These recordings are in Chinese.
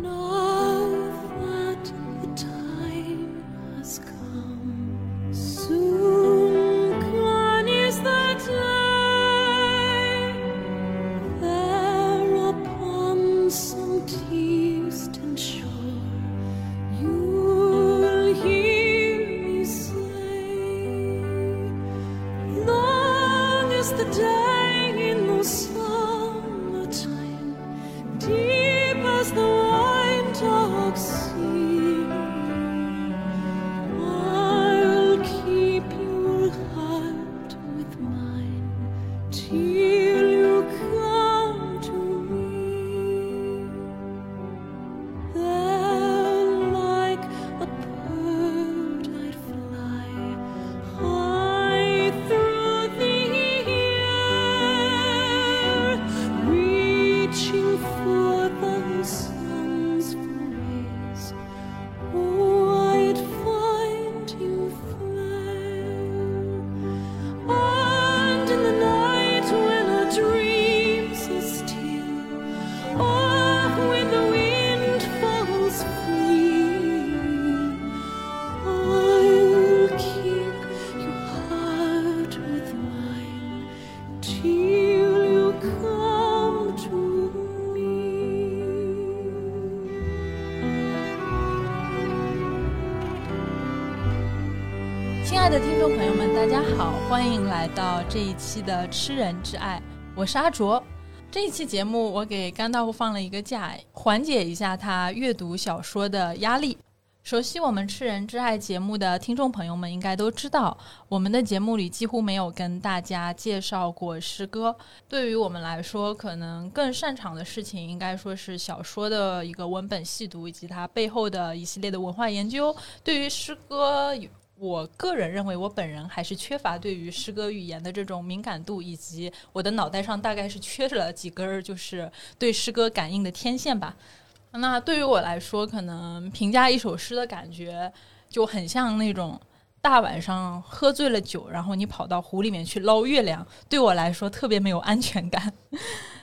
No. 欢迎来到这一期的《吃人之爱》，我是阿卓。这一期节目，我给甘道夫放了一个假，缓解一下他阅读小说的压力。熟悉我们《吃人之爱》节目的听众朋友们应该都知道，我们的节目里几乎没有跟大家介绍过诗歌。对于我们来说，可能更擅长的事情应该说是小说的一个文本细读，以及它背后的一系列的文化研究。对于诗歌，我个人认为，我本人还是缺乏对于诗歌语言的这种敏感度，以及我的脑袋上大概是缺了几根儿，就是对诗歌感应的天线吧。那对于我来说，可能评价一首诗的感觉就很像那种大晚上喝醉了酒，然后你跑到湖里面去捞月亮，对我来说特别没有安全感。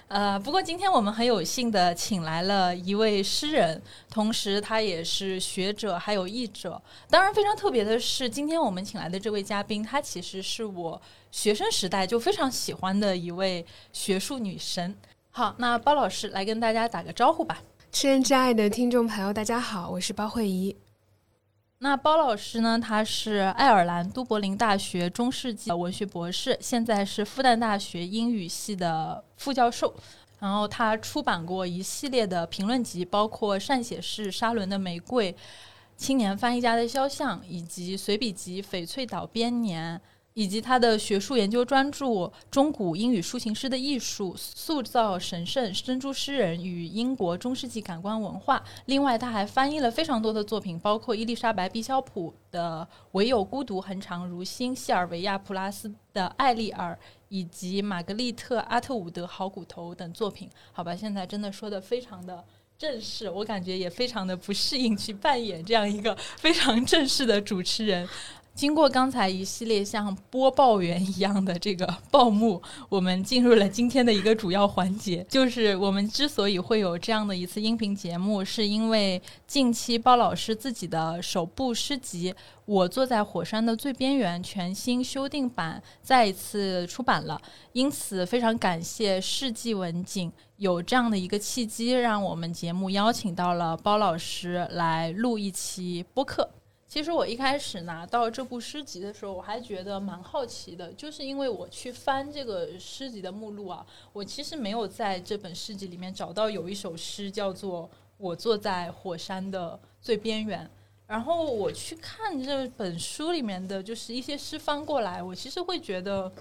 呃，不过今天我们很有幸的请来了一位诗人，同时他也是学者，还有译者。当然，非常特别的是，今天我们请来的这位嘉宾，她其实是我学生时代就非常喜欢的一位学术女神。好，那包老师来跟大家打个招呼吧。吃人之爱的听众朋友，大家好，我是包慧怡。那包老师呢？他是爱尔兰都柏林大学中世纪文学博士，现在是复旦大学英语系的副教授。然后他出版过一系列的评论集，包括善写是沙伦的《玫瑰》、青年翻译家的肖像，以及随笔集《翡翠岛编年》。以及他的学术研究专著《中古英语抒情诗的艺术：塑造神圣珍珠诗人与英国中世纪感官文化》。另外，他还翻译了非常多的作品，包括伊丽莎白·毕肖普的《唯有孤独恒长如新》、西尔维亚·普拉斯的《艾丽尔》，以及玛格丽特·阿特伍德《好骨头》等作品。好吧，现在真的说的非常的。正式，我感觉也非常的不适应去扮演这样一个非常正式的主持人。经过刚才一系列像播报员一样的这个报幕，我们进入了今天的一个主要环节，就是我们之所以会有这样的一次音频节目，是因为近期包老师自己的首部诗集《我坐在火山的最边缘》全新修订版再一次出版了，因此非常感谢世纪文景有这样的一个契机，让我们节目邀请到了包老师来录一期播客。其实我一开始拿到这部诗集的时候，我还觉得蛮好奇的，就是因为我去翻这个诗集的目录啊，我其实没有在这本诗集里面找到有一首诗叫做《我坐在火山的最边缘》。然后我去看这本书里面的就是一些诗翻过来，我其实会觉得，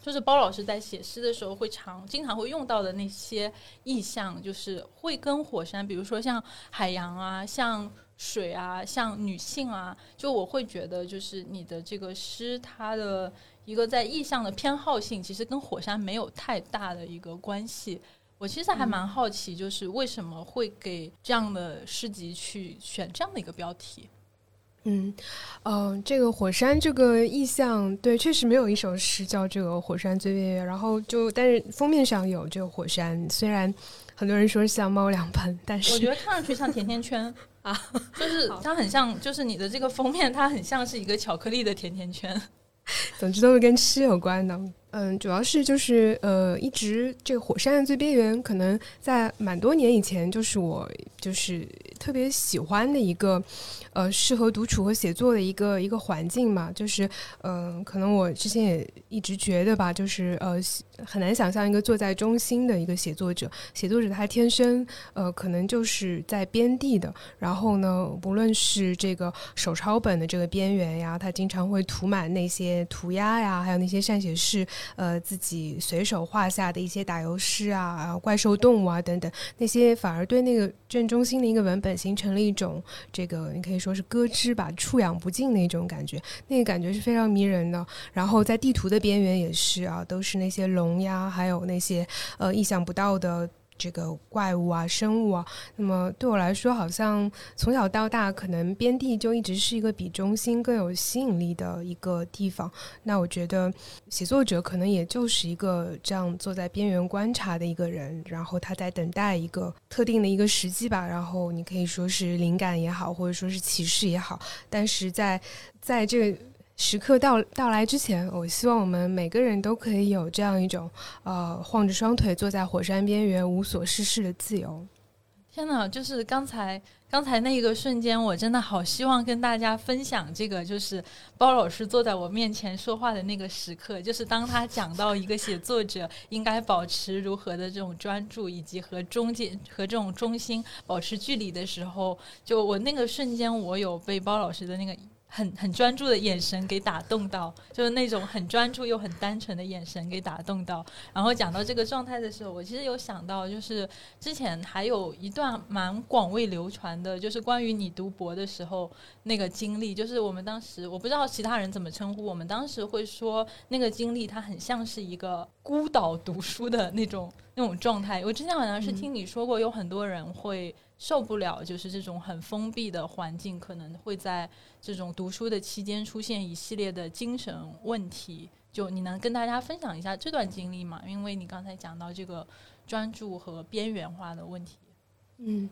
就是包老师在写诗的时候会常经常会用到的那些意象，就是会跟火山，比如说像海洋啊，像。水啊，像女性啊，就我会觉得，就是你的这个诗，它的一个在意象的偏好性，其实跟火山没有太大的一个关系。我其实还蛮好奇，就是为什么会给这样的诗集去选这样的一个标题？嗯，呃，这个火山这个意象，对，确实没有一首诗叫这个火山最边缘。然后就，但是封面上有这个火山，虽然很多人说像猫粮盆，但是我觉得看上去像甜甜圈啊，就是它很像，就是你的这个封面，它很像是一个巧克力的甜甜圈。总之都是跟吃有关的。嗯，主要是就是呃，一直这个火山的最边缘，可能在蛮多年以前，就是我就是特别喜欢的一个呃，适合独处和写作的一个一个环境嘛。就是嗯，可能我之前也一直觉得吧，就是呃很难想象一个坐在中心的一个写作者，写作者他天生呃可能就是在边地的，然后呢，不论是这个手抄本的这个边缘呀，他经常会涂满那些涂鸦呀，还有那些善写士呃自己随手画下的一些打油诗啊、怪兽动物啊等等，那些反而对那个正中心的一个文本形成了一种这个你可以说是咯吱吧，触痒不尽那种感觉，那个感觉是非常迷人的。然后在地图的边缘也是啊，都是那些龙呀，还有那些呃意想不到的这个怪物啊、生物啊。那么对我来说，好像从小到大，可能边地就一直是一个比中心更有吸引力的一个地方。那我觉得写作者可能也就是一个这样坐在边缘观察的一个人，然后他在等待一个特定的一个时机吧。然后你可以说是灵感也好，或者说是启示也好，但是在在这个。时刻到到来之前，我希望我们每个人都可以有这样一种，呃，晃着双腿坐在火山边缘无所事事的自由。天哪！就是刚才刚才那个瞬间，我真的好希望跟大家分享这个，就是包老师坐在我面前说话的那个时刻，就是当他讲到一个写作者应该保持如何的这种专注，以及和中间和这种中心保持距离的时候，就我那个瞬间，我有被包老师的那个。很很专注的眼神给打动到，就是那种很专注又很单纯的眼神给打动到。然后讲到这个状态的时候，我其实有想到，就是之前还有一段蛮广为流传的，就是关于你读博的时候那个经历。就是我们当时，我不知道其他人怎么称呼，我们当时会说那个经历，它很像是一个孤岛读书的那种那种状态。我之前好像是听你说过，有很多人会。受不了，就是这种很封闭的环境，可能会在这种读书的期间出现一系列的精神问题。就你能跟大家分享一下这段经历吗？因为你刚才讲到这个专注和边缘化的问题。嗯。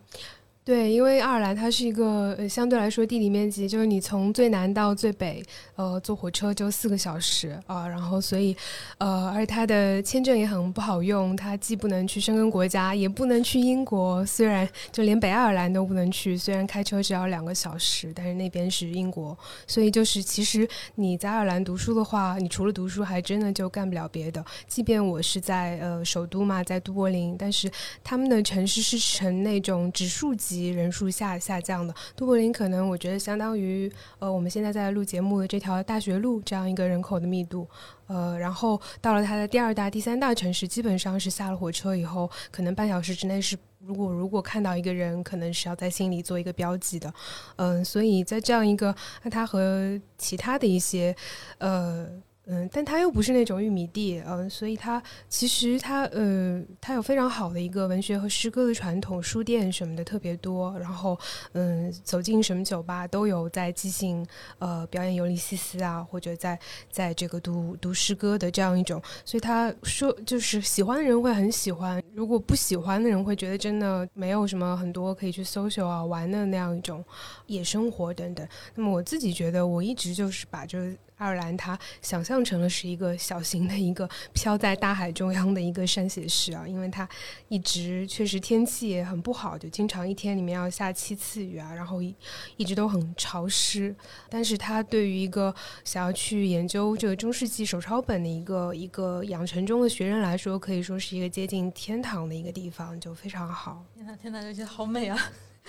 对，因为爱尔兰它是一个呃相对来说地理面积，就是你从最南到最北，呃，坐火车就四个小时啊，然后所以，呃，而且它的签证也很不好用，它既不能去申根国家，也不能去英国，虽然就连北爱尔兰都不能去，虽然开车只要两个小时，但是那边是英国，所以就是其实你在爱尔兰读书的话，你除了读书，还真的就干不了别的。即便我是在呃首都嘛，在都柏林，但是他们的城市是呈那种指数级。及人数下下降的都柏林，可能我觉得相当于呃我们现在在录节目的这条大学路这样一个人口的密度，呃，然后到了它的第二大、第三大城市，基本上是下了火车以后，可能半小时之内是如果如果看到一个人，可能是要在心里做一个标记的，嗯，所以在这样一个，那它和其他的一些呃。嗯，但它又不是那种玉米地，嗯，所以它其实它呃，它有非常好的一个文学和诗歌的传统，书店什么的特别多。然后，嗯，走进什么酒吧都有在即兴呃表演《尤利西斯》啊，或者在在这个读读诗歌的这样一种。所以他说，就是喜欢的人会很喜欢，如果不喜欢的人会觉得真的没有什么很多可以去 social 啊玩的那样一种夜生活等等。那么我自己觉得，我一直就是把这。爱尔兰，它想象成了是一个小型的一个飘在大海中央的一个山写诗啊，因为它一直确实天气也很不好，就经常一天里面要下七次雨啊，然后一一直都很潮湿。但是它对于一个想要去研究这个中世纪手抄本的一个一个养成中的学人来说，可以说是一个接近天堂的一个地方，就非常好。天哪，天哪，这些好美啊！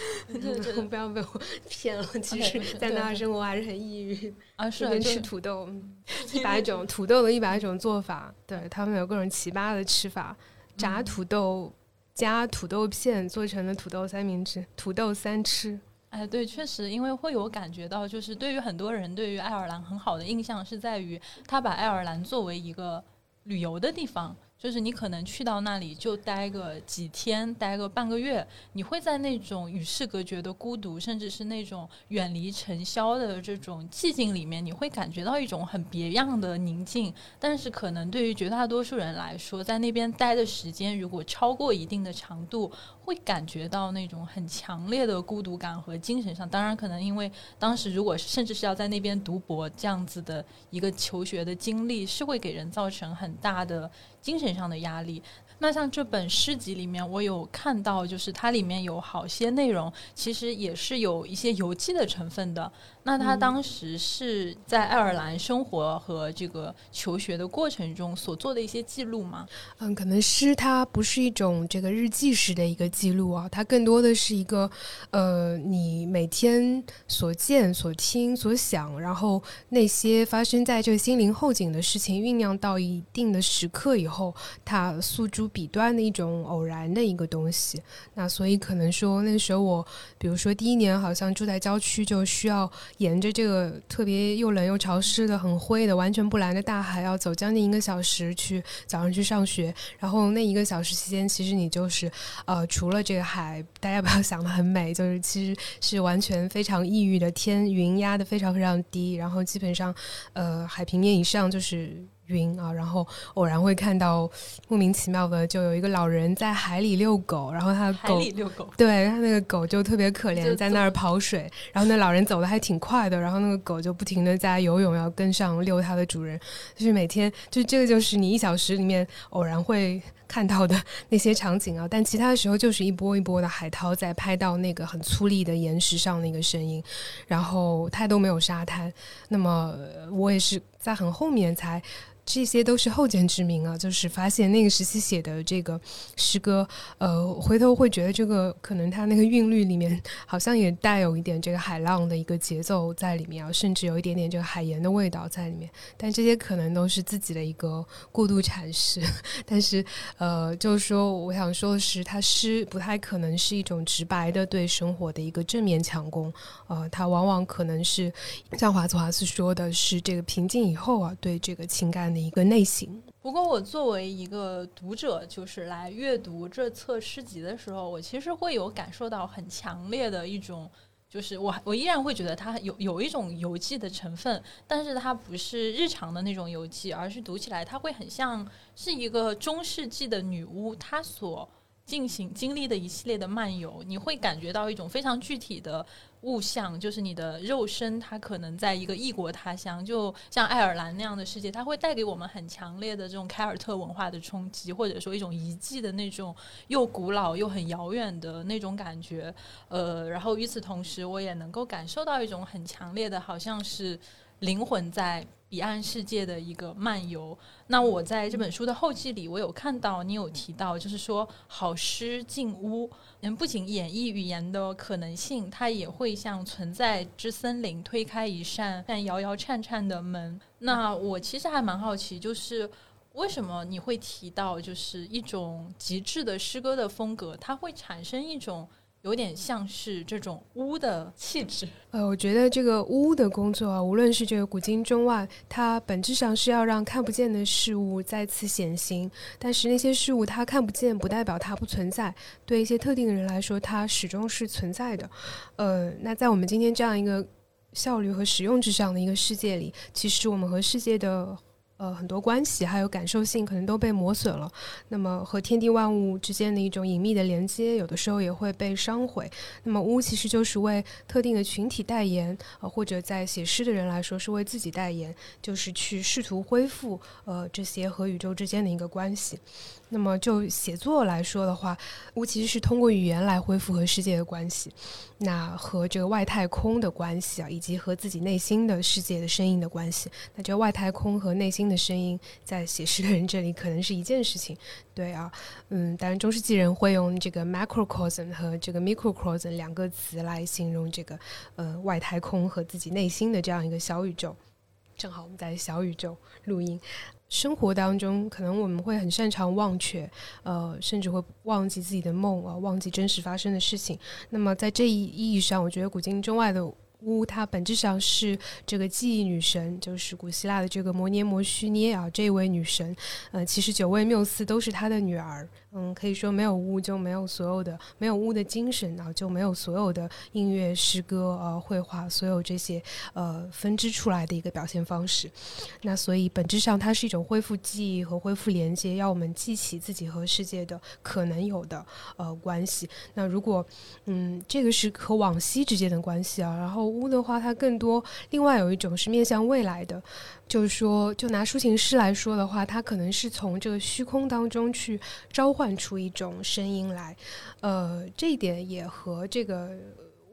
不要被我 骗了，其实，在那儿生活还是很抑郁啊。是边吃土豆，一百种土豆的一百种做法，对他们有各种奇葩的吃法，炸土豆加土豆片做成的土豆三明治，土豆三吃。哎，对，确实，因为会有感觉到，就是对于很多人，对于爱尔兰很好的印象是在于他把爱尔兰作为一个旅游的地方。就是你可能去到那里就待个几天，待个半个月，你会在那种与世隔绝的孤独，甚至是那种远离尘嚣的这种寂静里面，你会感觉到一种很别样的宁静。但是可能对于绝大多数人来说，在那边待的时间如果超过一定的长度，会感觉到那种很强烈的孤独感和精神上。当然，可能因为当时如果甚至是要在那边读博这样子的一个求学的经历，是会给人造成很大的。精神上的压力，那像这本诗集里面，我有看到，就是它里面有好些内容，其实也是有一些游记的成分的。那他当时是在爱尔兰生活和这个求学的过程中所做的一些记录吗？嗯，可能诗它不是一种这个日记式的一个记录啊，它更多的是一个呃，你每天所见、所听、所想，然后那些发生在这个心灵后景的事情酝酿到一定的时刻以后，它诉诸笔端的一种偶然的一个东西。那所以可能说那时候我，比如说第一年好像住在郊区，就需要。沿着这个特别又冷又潮湿的、很灰的、完全不蓝的大海，要走将近一个小时去早上去上学。然后那一个小时期间，其实你就是呃，除了这个海，大家不要想的很美，就是其实是完全非常抑郁的天，云压的非常非常低，然后基本上呃，海平面以上就是。晕啊，然后偶然会看到莫名其妙的，就有一个老人在海里遛狗，然后他的狗，海里遛狗，对他那个狗就特别可怜，在那儿跑水，然后那老人走的还挺快的，然后那个狗就不停的在游泳，要跟上遛它的主人，就是每天就这个就是你一小时里面偶然会看到的那些场景啊，但其他的时候就是一波一波的海涛在拍到那个很粗粝的岩石上那个声音，然后它都没有沙滩，那么我也是在很后面才。这些都是后见之明啊，就是发现那个时期写的这个诗歌，呃，回头会觉得这个可能它那个韵律里面好像也带有一点这个海浪的一个节奏在里面啊，甚至有一点点这个海盐的味道在里面。但这些可能都是自己的一个过度阐释。但是，呃，就是说，我想说的是，它诗不太可能是一种直白的对生活的一个正面强攻，呃，它往往可能是像华兹华斯说的是这个平静以后啊，对这个情感的。一个类型。不过，我作为一个读者，就是来阅读这册诗集的时候，我其实会有感受到很强烈的一种，就是我我依然会觉得它有有一种游记的成分，但是它不是日常的那种游记，而是读起来它会很像是一个中世纪的女巫，她所进行经历的一系列的漫游，你会感觉到一种非常具体的。物象就是你的肉身，它可能在一个异国他乡，就像爱尔兰那样的世界，它会带给我们很强烈的这种凯尔特文化的冲击，或者说一种遗迹的那种又古老又很遥远的那种感觉。呃，然后与此同时，我也能够感受到一种很强烈的，好像是灵魂在。彼岸世界的一个漫游。那我在这本书的后记里，我有看到你有提到，就是说好诗进屋，嗯，不仅演绎语言的可能性，它也会像存在之森林推开一扇但摇摇颤颤的门。那我其实还蛮好奇，就是为什么你会提到，就是一种极致的诗歌的风格，它会产生一种。有点像是这种巫的气质。呃，我觉得这个巫的工作啊，无论是这个古今中外，它本质上是要让看不见的事物再次显形。但是那些事物它看不见，不代表它不存在。对一些特定的人来说，它始终是存在的。呃，那在我们今天这样一个效率和实用至上的一个世界里，其实我们和世界的。呃，很多关系还有感受性可能都被磨损了，那么和天地万物之间的一种隐秘的连接，有的时候也会被伤毁。那么巫其实就是为特定的群体代言，呃，或者在写诗的人来说是为自己代言，就是去试图恢复呃这些和宇宙之间的一个关系。那么就写作来说的话，巫其实是通过语言来恢复和世界的关系，那和这个外太空的关系啊，以及和自己内心的世界的声音的关系。那这外太空和内心的声音，在写诗的人这里可能是一件事情，对啊，嗯，当然中世纪人会用这个 macrocosm 和这个 microcosm 两个词来形容这个呃外太空和自己内心的这样一个小宇宙。正好我们在小宇宙录音。生活当中，可能我们会很擅长忘却，呃，甚至会忘记自己的梦啊，忘记真实发生的事情。那么，在这一意义上，我觉得古今中外的巫，它本质上是这个记忆女神，就是古希腊的这个摩涅摩须涅啊，这位女神，呃，其实九位缪斯都是她的女儿。嗯，可以说没有巫就没有所有的没有巫的精神啊，就没有所有的音乐、诗歌、呃绘画，所有这些呃分支出来的一个表现方式。那所以本质上它是一种恢复记忆和恢复连接，要我们记起自己和世界的可能有的呃关系。那如果嗯这个是和往昔之间的关系啊，然后巫的话，它更多另外有一种是面向未来的。就是说，就拿抒情诗来说的话，它可能是从这个虚空当中去召唤出一种声音来，呃，这一点也和这个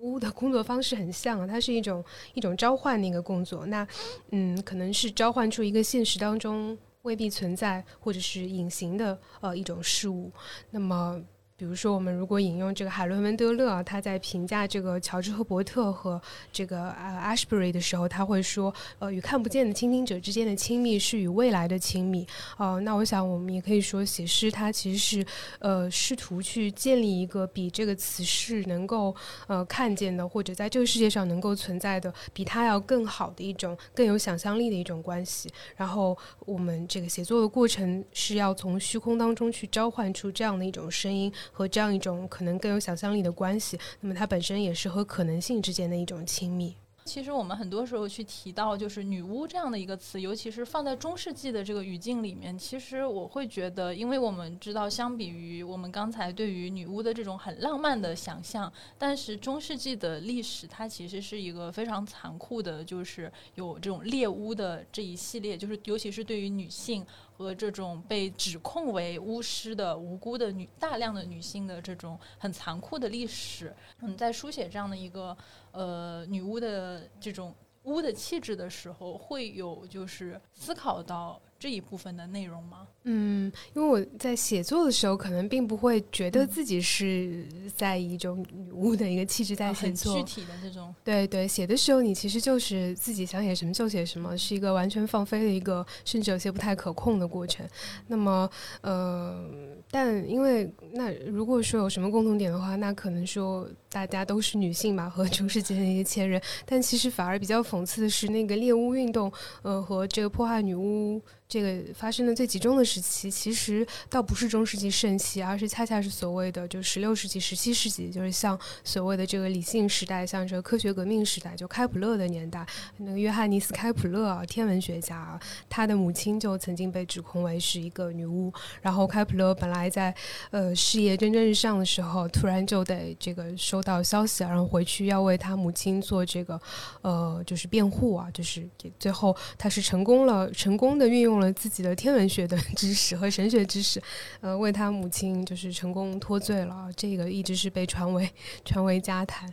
屋的工作方式很像，它是一种一种召唤的一个工作。那，嗯，可能是召唤出一个现实当中未必存在或者是隐形的呃一种事物。那么。比如说，我们如果引用这个海伦·文德勒，他在评价这个乔治·赫伯特和这个呃 Ashbury 的时候，他会说，呃，与看不见的倾听者之间的亲密是与未来的亲密。哦，那我想我们也可以说，写诗它其实是呃试图去建立一个比这个词是能够呃看见的，或者在这个世界上能够存在的比它要更好的一种更有想象力的一种关系。然后我们这个写作的过程是要从虚空当中去召唤出这样的一种声音。和这样一种可能更有想象力的关系，那么它本身也是和可能性之间的一种亲密。其实我们很多时候去提到就是女巫这样的一个词，尤其是放在中世纪的这个语境里面，其实我会觉得，因为我们知道，相比于我们刚才对于女巫的这种很浪漫的想象，但是中世纪的历史它其实是一个非常残酷的，就是有这种猎巫的这一系列，就是尤其是对于女性。和这种被指控为巫师的无辜的女大量的女性的这种很残酷的历史，嗯，在书写这样的一个呃女巫的这种巫的气质的时候，会有就是思考到。这一部分的内容吗？嗯，因为我在写作的时候，可能并不会觉得自己是在一种女巫的一个气质在写作，具体的这种。对对，写的时候你其实就是自己想写什么就写什么，是一个完全放飞的一个，甚至有些不太可控的过程。那么，呃，但因为那如果说有什么共同点的话，那可能说大家都是女性嘛，和 中世纪的一些前人。但其实反而比较讽刺的是，那个猎巫运动，呃，和这个破坏女巫。这个发生的最集中的时期，其实倒不是中世纪盛期，而是恰恰是所谓的就十六世纪、十七世纪，就是像所谓的这个理性时代，像这个科学革命时代，就开普勒的年代。那个约翰尼斯·开普勒啊，天文学家啊，他的母亲就曾经被指控为是一个女巫。然后开普勒本来在呃事业蒸蒸日上的时候，突然就得这个收收到消息，然后回去要为他母亲做这个呃就是辩护啊，就是最后他是成功了，成功的运用。了自己的天文学的 知识和神学知识，呃，为他母亲就是成功脱罪了。这个一直是被传为传为佳谈。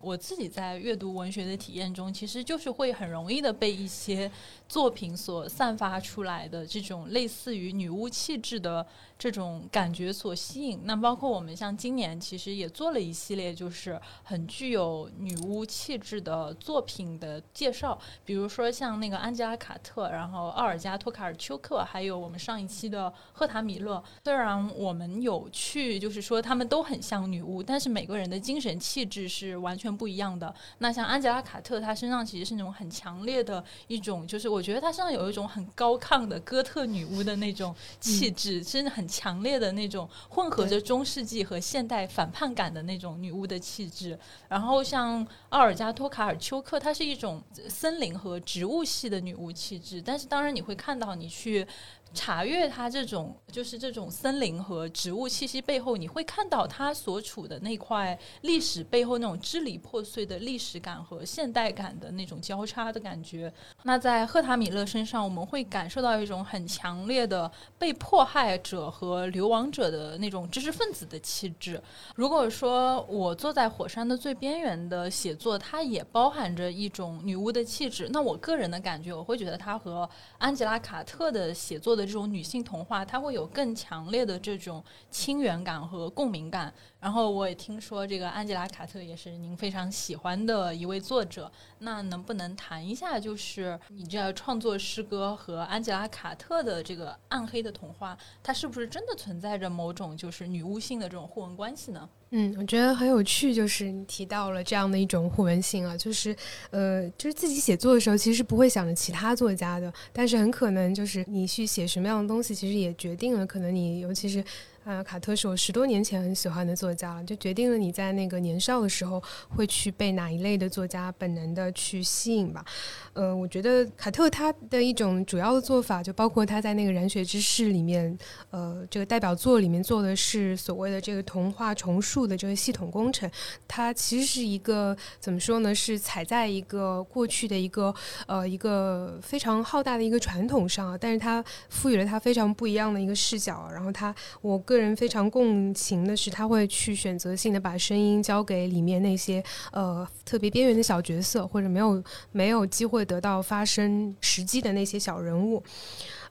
我自己在阅读文学的体验中，其实就是会很容易的被一些作品所散发出来的这种类似于女巫气质的。这种感觉所吸引，那包括我们像今年其实也做了一系列，就是很具有女巫气质的作品的介绍，比如说像那个安吉拉·卡特，然后奥尔加·托卡尔丘克，还有我们上一期的赫塔米勒。虽然我们有去，就是说他们都很像女巫，但是每个人的精神气质是完全不一样的。那像安吉拉·卡特，她身上其实是那种很强烈的一种，就是我觉得她身上有一种很高亢的哥特女巫的那种气质，真的很。强烈的那种混合着中世纪和现代反叛感的那种女巫的气质，然后像奥尔加托卡尔丘克，它是一种森林和植物系的女巫气质，但是当然你会看到你去。查阅它这种就是这种森林和植物气息背后，你会看到它所处的那块历史背后那种支离破碎的历史感和现代感的那种交叉的感觉。那在赫塔米勒身上，我们会感受到一种很强烈的被迫害者和流亡者的那种知识分子的气质。如果说我坐在火山的最边缘的写作，它也包含着一种女巫的气质。那我个人的感觉，我会觉得它和安吉拉·卡特的写作的。这种女性童话，它会有更强烈的这种亲缘感和共鸣感。然后我也听说，这个安吉拉·卡特也是您非常喜欢的一位作者。那能不能谈一下，就是你这创作诗歌和安吉拉·卡特的这个暗黑的童话，它是不是真的存在着某种就是女巫性的这种互文关系呢？嗯，我觉得很有趣，就是你提到了这样的一种互文性啊，就是呃，就是自己写作的时候，其实不会想着其他作家的，但是很可能就是你去写什么样的东西，其实也决定了可能你尤其是。啊，卡特是我十多年前很喜欢的作家了，就决定了你在那个年少的时候会去被哪一类的作家本能的去吸引吧。呃，我觉得卡特他的一种主要的做法，就包括他在那个《燃血之誓》里面，呃，这个代表作里面做的是所谓的这个童话重塑的这个系统工程。它其实是一个怎么说呢？是踩在一个过去的一个呃一个非常浩大的一个传统上，但是它赋予了它非常不一样的一个视角。然后他，我个个人非常共情的是，他会去选择性的把声音交给里面那些呃特别边缘的小角色，或者没有没有机会得到发声时机的那些小人物，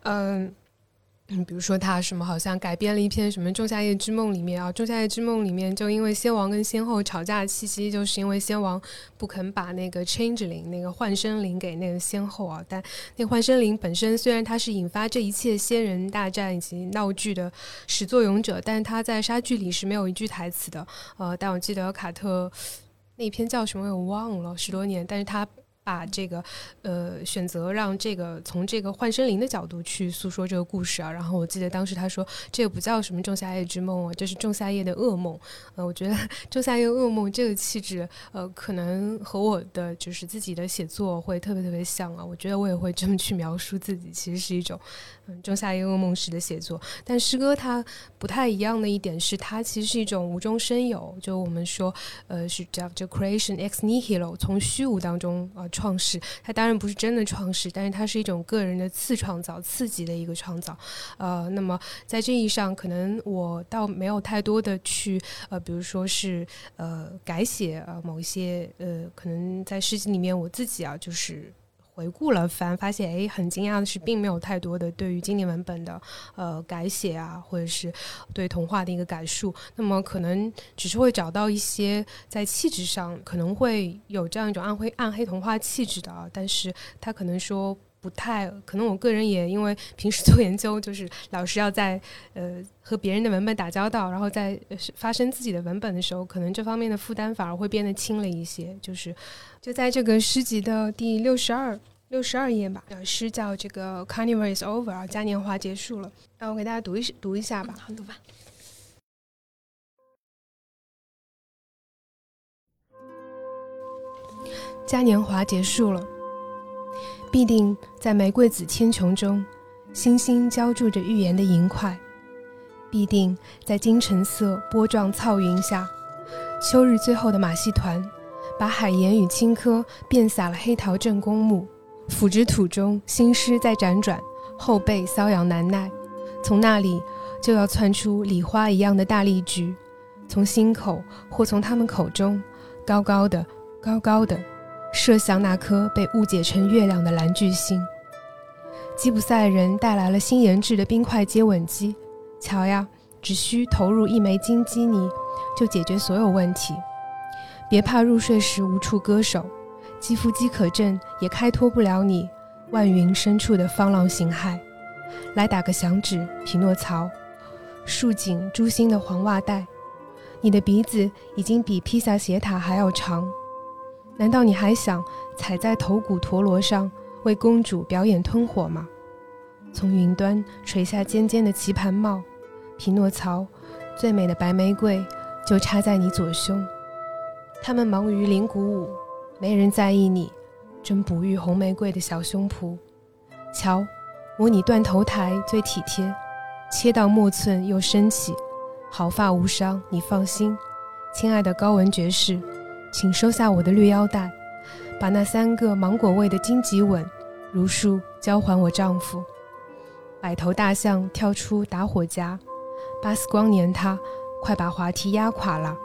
嗯。嗯，比如说他什么好像改编了一篇什么《仲夏夜之梦》里面啊，《仲夏夜之梦》里面就因为先王跟先后吵架的契机，就是因为先王不肯把那个 Changeling 那个幻生灵给那个先后啊，但那幻生灵本身虽然它是引发这一切仙人大战以及闹剧的始作俑者，但是他在杀剧里是没有一句台词的。呃，但我记得卡特那篇叫什么我忘了，十多年，但是他。把这个，呃，选择让这个从这个幻生灵的角度去诉说这个故事啊。然后我记得当时他说，这个不叫什么仲夏夜之梦啊，这是仲夏夜的噩梦。呃，我觉得 仲夏夜噩梦这个气质，呃，可能和我的就是自己的写作会特别特别像啊。我觉得我也会这么去描述自己，其实是一种嗯仲夏夜噩梦式的写作。但诗歌它不太一样的一点是，它其实是一种无中生有，就我们说，呃，是叫这 creation ex nihilo，从虚无当中啊。创世，它当然不是真的创世，但是它是一种个人的次创造、刺激的一个创造。呃，那么在这意义上，可能我倒没有太多的去呃，比如说是呃改写呃某一些呃，可能在诗集里面我自己啊，就是。回顾了，翻发现，哎，很惊讶的是，并没有太多的对于经典文本的呃改写啊，或者是对童话的一个改述。那么，可能只是会找到一些在气质上可能会有这样一种暗黑暗黑童话气质的，但是他可能说不太可能。我个人也因为平时 做研究，就是老是要在呃和别人的文本打交道，然后在发生自己的文本的时候，可能这方面的负担反而会变得轻了一些，就是。就在这个诗集的第六十二六十二页吧，诗叫这个 Carnival is over 啊，嘉年华结束了。那我给大家读一读一下吧。好，读吧。嘉年华结束了，必定在玫瑰紫千穹中，星星浇筑着预言的银块；必定在金橙色波状草云下，秋日最后的马戏团。把海盐与青稞遍洒了黑桃镇公墓，腐殖土中新尸在辗转，后背瘙痒难耐。从那里就要窜出礼花一样的大丽菊，从心口或从他们口中，高高的、高高的，射向那颗被误解成月亮的蓝巨星。吉普赛人带来了新研制的冰块接吻机，瞧呀，只需投入一枚金基尼，就解决所有问题。别怕入睡时无处割手，肌肤饥渴症也开脱不了你万云深处的方浪形骸。来打个响指，匹诺曹，束紧珠心的黄袜带。你的鼻子已经比披萨斜塔还要长，难道你还想踩在头骨陀螺上为公主表演吞火吗？从云端垂下尖尖的棋盘帽，匹诺曹，最美的白玫瑰就插在你左胸。他们忙于领鼓舞，没人在意你正哺育红玫瑰的小胸脯。瞧，模拟断头台最体贴，切到末寸又升起，毫发无伤，你放心。亲爱的高文爵士，请收下我的绿腰带，把那三个芒果味的荆棘吻如数交还我丈夫。百头大象跳出打火夹，巴斯光年，他快把滑梯压垮了。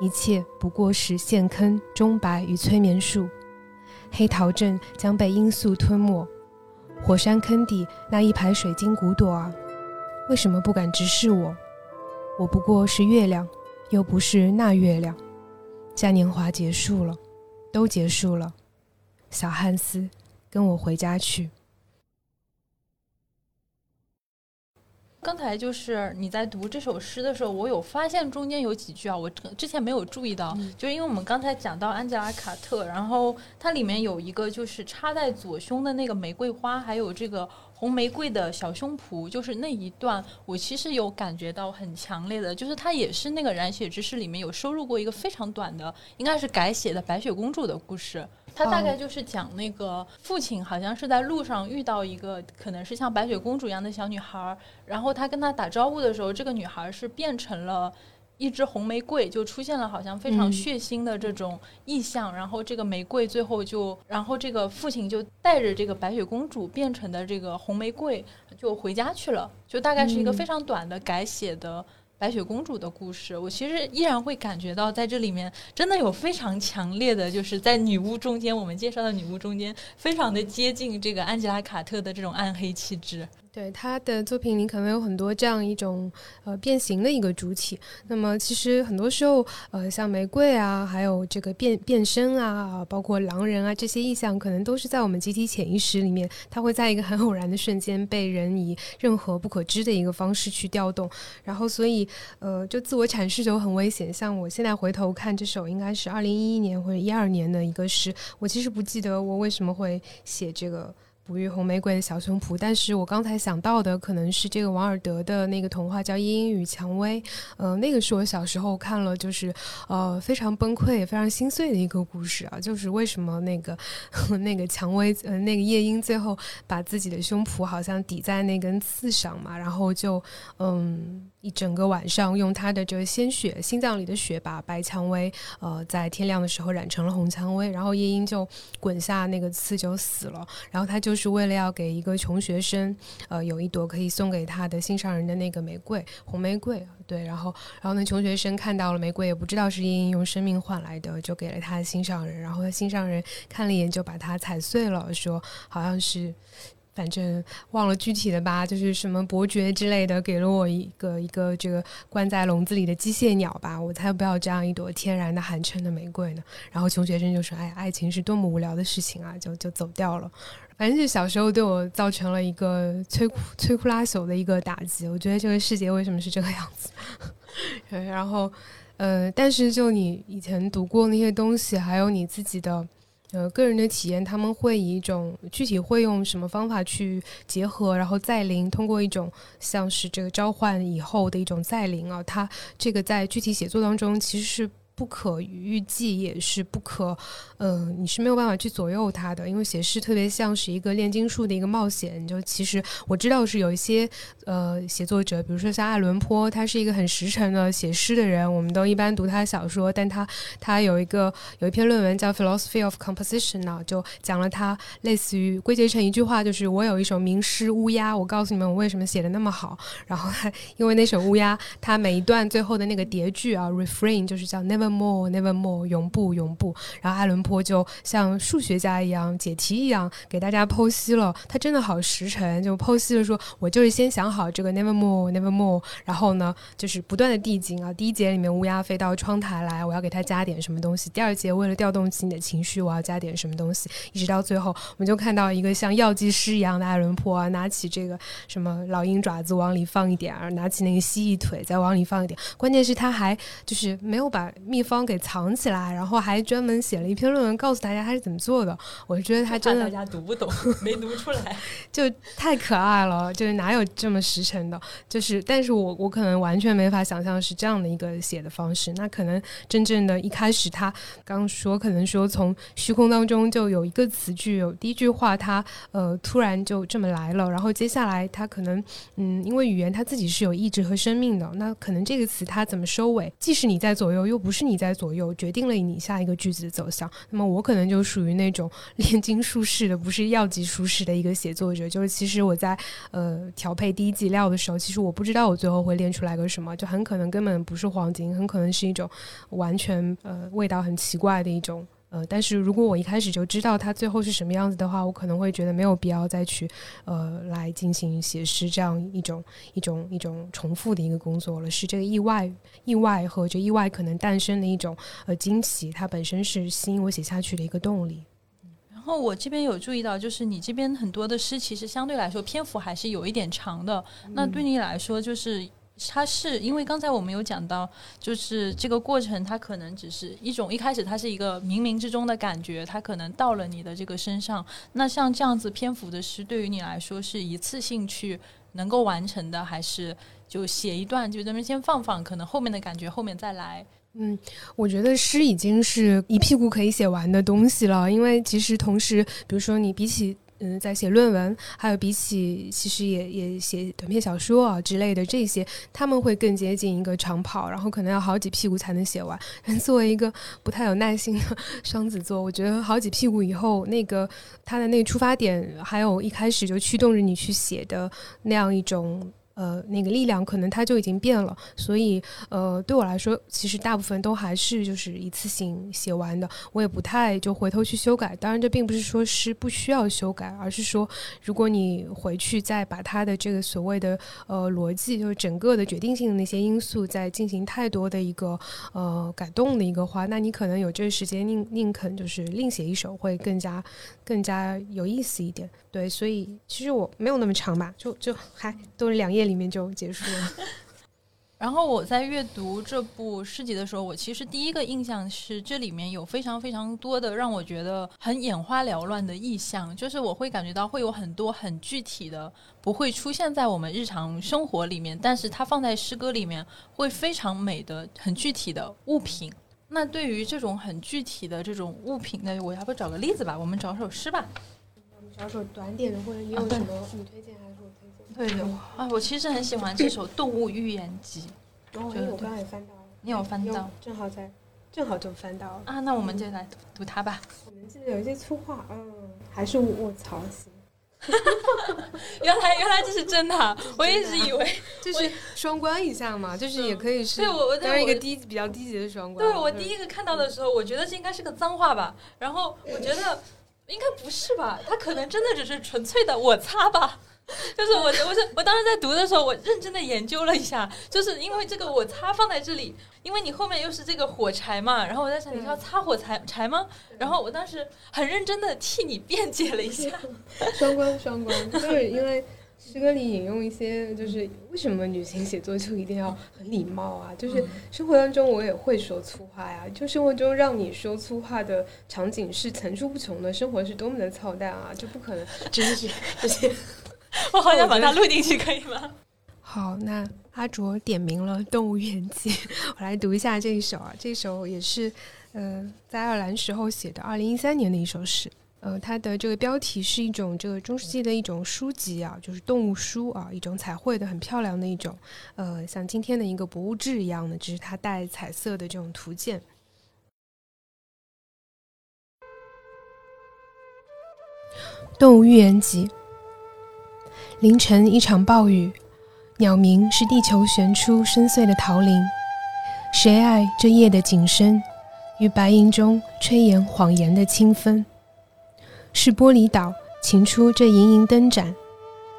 一切不过是陷坑、钟摆与催眠术。黑桃镇将被罂粟吞没。火山坑底那一排水晶骨朵啊，为什么不敢直视我？我不过是月亮，又不是那月亮。嘉年华结束了，都结束了。小汉斯，跟我回家去。刚才就是你在读这首诗的时候，我有发现中间有几句啊，我之前没有注意到，就是因为我们刚才讲到安吉拉·卡特，然后它里面有一个就是插在左胸的那个玫瑰花，还有这个红玫瑰的小胸脯，就是那一段，我其实有感觉到很强烈的，就是它也是那个染血之诗里面有收录过一个非常短的，应该是改写的白雪公主的故事。他大概就是讲那个父亲好像是在路上遇到一个可能是像白雪公主一样的小女孩，然后他跟她打招呼的时候，这个女孩是变成了一支红玫瑰，就出现了好像非常血腥的这种意象，然后这个玫瑰最后就，然后这个父亲就带着这个白雪公主变成的这个红玫瑰就回家去了，就大概是一个非常短的改写的。白雪公主的故事，我其实依然会感觉到，在这里面真的有非常强烈的，就是在女巫中间，我们介绍的女巫中间，非常的接近这个安吉拉·卡特的这种暗黑气质。对他的作品里可能有很多这样一种呃变形的一个主体。那么其实很多时候，呃，像玫瑰啊，还有这个变变身啊，包括狼人啊这些意象，可能都是在我们集体潜意识里面，它会在一个很偶然的瞬间被人以任何不可知的一个方式去调动。然后所以呃，就自我阐释就很危险。像我现在回头看这首，应该是二零一一年或者一二年的一个诗，我其实不记得我为什么会写这个。哺育红玫瑰的小胸脯，但是我刚才想到的可能是这个王尔德的那个童话叫《夜莺与蔷薇》，呃，那个是我小时候看了，就是呃非常崩溃、非常心碎的一个故事啊，就是为什么那个 那个蔷薇呃那个夜莺最后把自己的胸脯好像抵在那根刺上嘛，然后就嗯。一整个晚上，用他的这个鲜血，心脏里的血，把白蔷薇，呃，在天亮的时候染成了红蔷薇，然后夜莺就滚下那个刺就死了。然后他就是为了要给一个穷学生，呃，有一朵可以送给他的心上人的那个玫瑰，红玫瑰。对，然后，然后那穷学生看到了玫瑰，也不知道是夜莺用生命换来的，就给了他的心上人。然后他心上人看了一眼，就把它踩碎了，说好像是。反正忘了具体的吧，就是什么伯爵之类的，给了我一个一个这个关在笼子里的机械鸟吧，我才不要这样一朵天然的寒碜的玫瑰呢。然后穷学生就说：“哎，爱情是多么无聊的事情啊！”就就走掉了。反正就小时候对我造成了一个摧摧枯拉朽的一个打击。我觉得这个世界为什么是这个样子？然后，呃，但是就你以前读过那些东西，还有你自己的。呃，个人的体验，他们会以一种具体会用什么方法去结合，然后再临，通过一种像是这个召唤以后的一种再临啊，它这个在具体写作当中其实是。不可预计也是不可，嗯，你是没有办法去左右它的，因为写诗特别像是一个炼金术的一个冒险。就其实我知道是有一些呃写作者，比如说像爱伦坡，他是一个很实诚的写诗的人，我们都一般读他的小说，但他他有一个有一篇论文叫《Philosophy of Composition》呢，就讲了他类似于归结成一句话，就是我有一首名诗《乌鸦》，我告诉你们我为什么写的那么好。然后因为那首乌鸦，它每一段最后的那个叠句啊，refrain 就是叫 never。More never more 永不永不，然后爱伦坡就像数学家一样解题一样给大家剖析了，他真的好实诚，就剖析了说，我就是先想好这个 never more never more，然后呢就是不断的递进啊，第一节里面乌鸦飞到窗台来，我要给它加点什么东西，第二节为了调动起你的情绪，我要加点什么东西，一直到最后，我们就看到一个像药剂师一样的爱伦坡啊，拿起这个什么老鹰爪子往里放一点儿，拿起那个蜥蜴腿再往里放一点，关键是他还就是没有把秘。方给藏起来，然后还专门写了一篇论文告诉大家他是怎么做的。我觉得他真的大家读不懂，没读出来，就太可爱了。就是哪有这么实诚的？就是，但是我我可能完全没法想象是这样的一个写的方式。那可能真正的一开始，他刚说可能说从虚空当中就有一个词句，有第一句话，他呃突然就这么来了。然后接下来他可能嗯，因为语言他自己是有意志和生命的，那可能这个词它怎么收尾，即使你在左右，又不是是。你在左右决定了你下一个句子的走向。那么我可能就属于那种 炼金术士的，不是药剂术士的一个写作者。就是其实我在呃调配第一剂料的时候，其实我不知道我最后会炼出来个什么，就很可能根本不是黄金，很可能是一种完全呃味道很奇怪的一种。呃，但是如果我一开始就知道它最后是什么样子的话，我可能会觉得没有必要再去呃来进行写诗这样一种一种一种重复的一个工作了。是这个意外意外和这意外可能诞生的一种呃惊喜，它本身是吸引我写下去的一个动力。然后我这边有注意到，就是你这边很多的诗，其实相对来说篇幅还是有一点长的。那对你来说，就是它是因为刚才我们有讲到，就是这个过程，它可能只是一种一开始它是一个冥冥之中的感觉，它可能到了你的这个身上。那像这样子篇幅的诗，对于你来说是一次性去能够完成的，还是就写一段就咱们先放放，可能后面的感觉后面再来？嗯，我觉得诗已经是一屁股可以写完的东西了，因为其实同时，比如说你比起嗯在写论文，还有比起其实也也写短篇小说啊之类的这些，他们会更接近一个长跑，然后可能要好几屁股才能写完。作为一个不太有耐心的 双子座，我觉得好几屁股以后，那个他的那个出发点，还有一开始就驱动着你去写的那样一种。呃，那个力量可能它就已经变了，所以呃，对我来说，其实大部分都还是就是一次性写完的，我也不太就回头去修改。当然，这并不是说是不需要修改，而是说，如果你回去再把它的这个所谓的呃逻辑，就是整个的决定性的那些因素，再进行太多的一个呃改动的一个话，那你可能有这个时间，宁宁肯就是另写一首，会更加更加有意思一点。对，所以其实我没有那么长吧，就就还都是两页里面就结束了。然后我在阅读这部诗集的时候，我其实第一个印象是这里面有非常非常多的让我觉得很眼花缭乱的意象，就是我会感觉到会有很多很具体的，不会出现在我们日常生活里面，但是它放在诗歌里面会非常美的很具体的物品。那对于这种很具体的这种物品，那我要不找个例子吧？我们找首诗吧。找首短点的，或者你有什么你推荐荐？对的啊，我其实很喜欢这首《动物寓言集》。哦，我刚刚也翻到了。你有翻到？正好在，正好就翻到了。啊，那我们就来读读它吧。我们记得有一些粗话，嗯，还是卧槽型。原来原来这是真的，我一直以为 就是双关一下嘛，就是也可以是。对，我我当然一个低比较低级的双关。对我第一个看到的时候，我觉得这应该是个脏话吧，然后我觉得。应该不是吧？他可能真的只是纯粹的我擦吧。就是我，我是我当时在读的时候，我认真的研究了一下，就是因为这个我擦放在这里，因为你后面又是这个火柴嘛，然后我在想你是要擦火柴柴吗？然后我当时很认真的替你辩解了一下。双关双关，就是因为。诗歌里引用一些，就是为什么女性写作就一定要很礼貌啊？就是生活当中我也会说粗话呀，就生活中让你说粗话的场景是层出不穷的，生活是多么的操蛋啊，就不可能，真的是 这些。我好想把它录进去，可以吗？好，那阿卓点名了《动物园记》，我来读一下这一首啊，这首也是呃在爱尔兰时候写的，二零一三年的一首诗。呃，它的这个标题是一种这个中世纪的一种书籍啊，就是动物书啊，一种彩绘的很漂亮的一种，呃，像今天的一个博物志一样的，只是它带彩色的这种图鉴。动物寓言集。凌晨一场暴雨，鸟鸣是地球旋出深邃的桃林。谁爱这夜的景深，与白银中吹掩谎言的清风？是玻璃岛擎出这盈盈灯盏，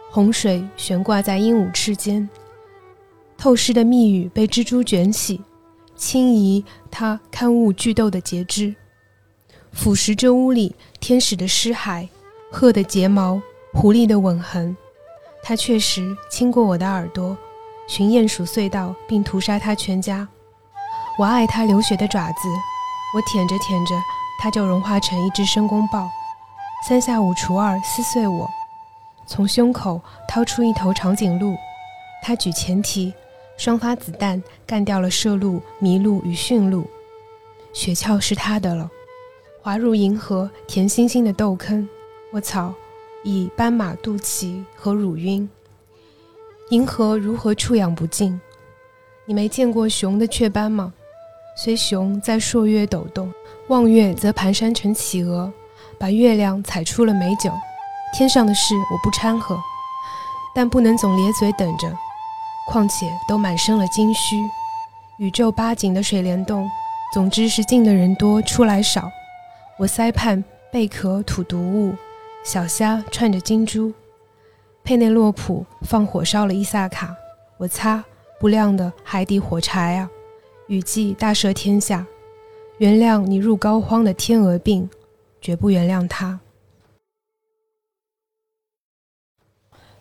洪水悬挂在鹦鹉翅间，透视的密语被蜘蛛卷起，轻移它刊物巨斗的节肢，腐蚀这屋里天使的尸骸，鹤的睫毛，狐狸的吻痕。它确实亲过我的耳朵，寻鼹鼠隧道，并屠杀它全家。我爱它流血的爪子，我舔着舔着，它就融化成一只申公豹。三下五除二撕碎我，从胸口掏出一头长颈鹿。他举前蹄，双发子弹干掉了麝鹿、麋鹿与驯鹿。雪橇是他的了，滑入银河甜星星的豆坑。我操，以斑马肚脐和乳晕。银河如何触养不尽？你没见过熊的雀斑吗？虽熊在朔月抖动，望月则蹒跚成企鹅。把月亮踩出了美酒，天上的事我不掺和，但不能总咧嘴等着。况且都满身了金须，宇宙八景的水帘洞，总之是进的人多，出来少。我腮畔贝壳吐毒物，小虾串着金珠佩内洛普放火烧了伊萨卡我擦不亮的海底火柴呀雨季大赦天下原谅你入膏肓的天鹅病绝不原谅他。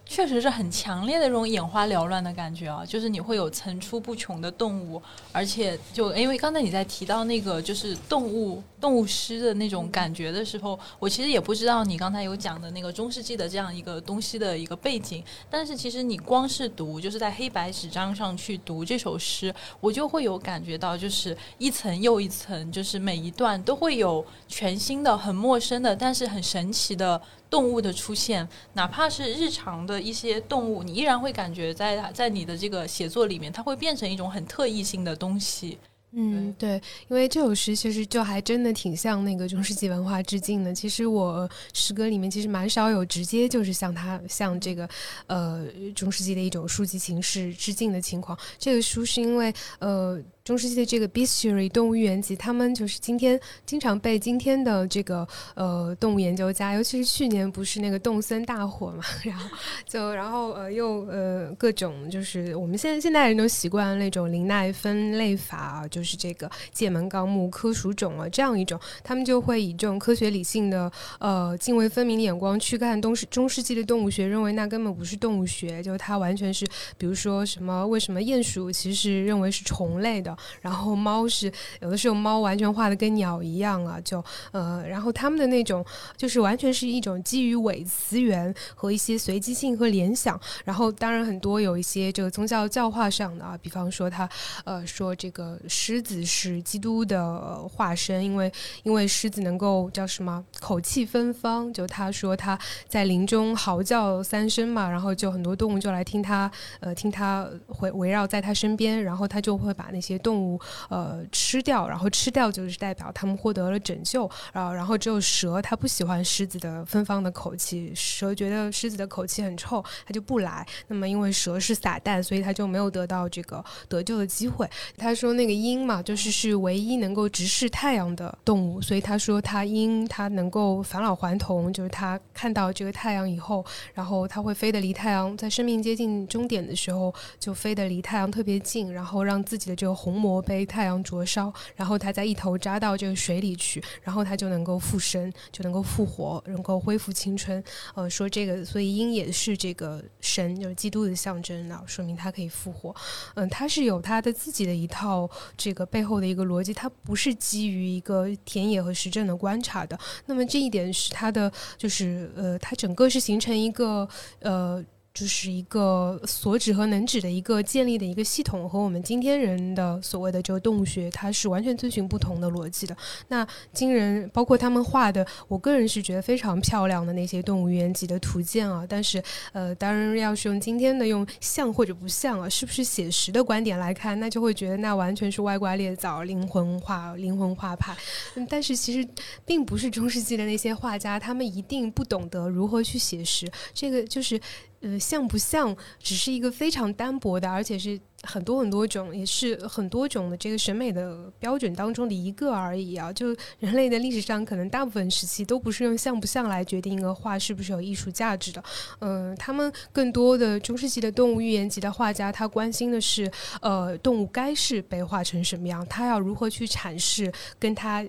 确实是很强烈的这种眼花缭乱的感觉啊就是你会有层出不穷的动物而且就因为刚才你在提到那个就是动物动物诗的那种感觉的时候，我其实也不知道你刚才有讲的那个中世纪的这样一个东西的一个背景，但是其实你光是读就是在黑白纸张上去读这首诗，我就会有感觉到就是一层又一层，就是每一段都会有全新的、很陌生的，但是很神奇的。动物的出现，哪怕是日常的一些动物，你依然会感觉在在你的这个写作里面，它会变成一种很特异性的东西。嗯，对，因为这首诗其实就还真的挺向那个中世纪文化致敬的。其实我诗歌里面其实蛮少有直接就是向他向这个呃中世纪的一种书籍形式致敬的情况。这个书是因为呃。中世纪的这个《Bestiary 动物寓言集》，他们就是今天经常被今天的这个呃动物研究家，尤其是去年不是那个动森大火嘛，然后就然后呃又呃各种就是我们现在现代人都习惯那种林奈分类法啊，就是这个界门纲目科属种啊这样一种，他们就会以这种科学理性的呃泾渭分明的眼光去看东世中世纪的动物学，认为那根本不是动物学，就它完全是比如说什么为什么鼹鼠其实认为是虫类的。然后猫是有的时候猫完全画的跟鸟一样啊，就呃，然后他们的那种就是完全是一种基于伪词源和一些随机性和联想。然后当然很多有一些这个宗教教化上的啊，比方说他呃说这个狮子是基督的化身，因为因为狮子能够叫什么口气芬芳，就他说他在林中嚎叫三声嘛，然后就很多动物就来听他呃听他围围绕在他身边，然后他就会把那些。动物呃吃掉，然后吃掉就是代表他们获得了拯救，然后然后只有蛇，它不喜欢狮子的芬芳的口气，蛇觉得狮子的口气很臭，它就不来。那么因为蛇是撒旦，所以它就没有得到这个得救的机会。他说那个鹰嘛，就是是唯一能够直视太阳的动物，所以他说它鹰它能够返老还童，就是它看到这个太阳以后，然后它会飞得离太阳，在生命接近终点的时候就飞得离太阳特别近，然后让自己的这个红。红膜被太阳灼烧，然后它再一头扎到这个水里去，然后它就能够复生，就能够复活，能够恢复青春。呃，说这个，所以鹰也是这个神，就是基督的象征呢，说明它可以复活。嗯，它是有它的自己的一套这个背后的一个逻辑，它不是基于一个田野和实证的观察的。那么这一点是它的，就是呃，它整个是形成一个呃。就是一个所指和能指的一个建立的一个系统，和我们今天人的所谓的这个动物学，它是完全遵循不同的逻辑的。那今人包括他们画的，我个人是觉得非常漂亮的那些动物园级的图鉴啊。但是，呃，当然要是用今天的用像或者不像啊，是不是写实的观点来看，那就会觉得那完全是歪瓜裂枣、灵魂画、灵魂画派。但是其实并不是中世纪的那些画家，他们一定不懂得如何去写实。这个就是。呃，像不像只是一个非常单薄的，而且是很多很多种，也是很多种的这个审美的标准当中的一个而已啊！就人类的历史上，可能大部分时期都不是用像不像来决定一个画是不是有艺术价值的。嗯，他们更多的中世纪的动物寓言集的画家，他关心的是，呃，动物该是被画成什么样，他要如何去阐释跟他。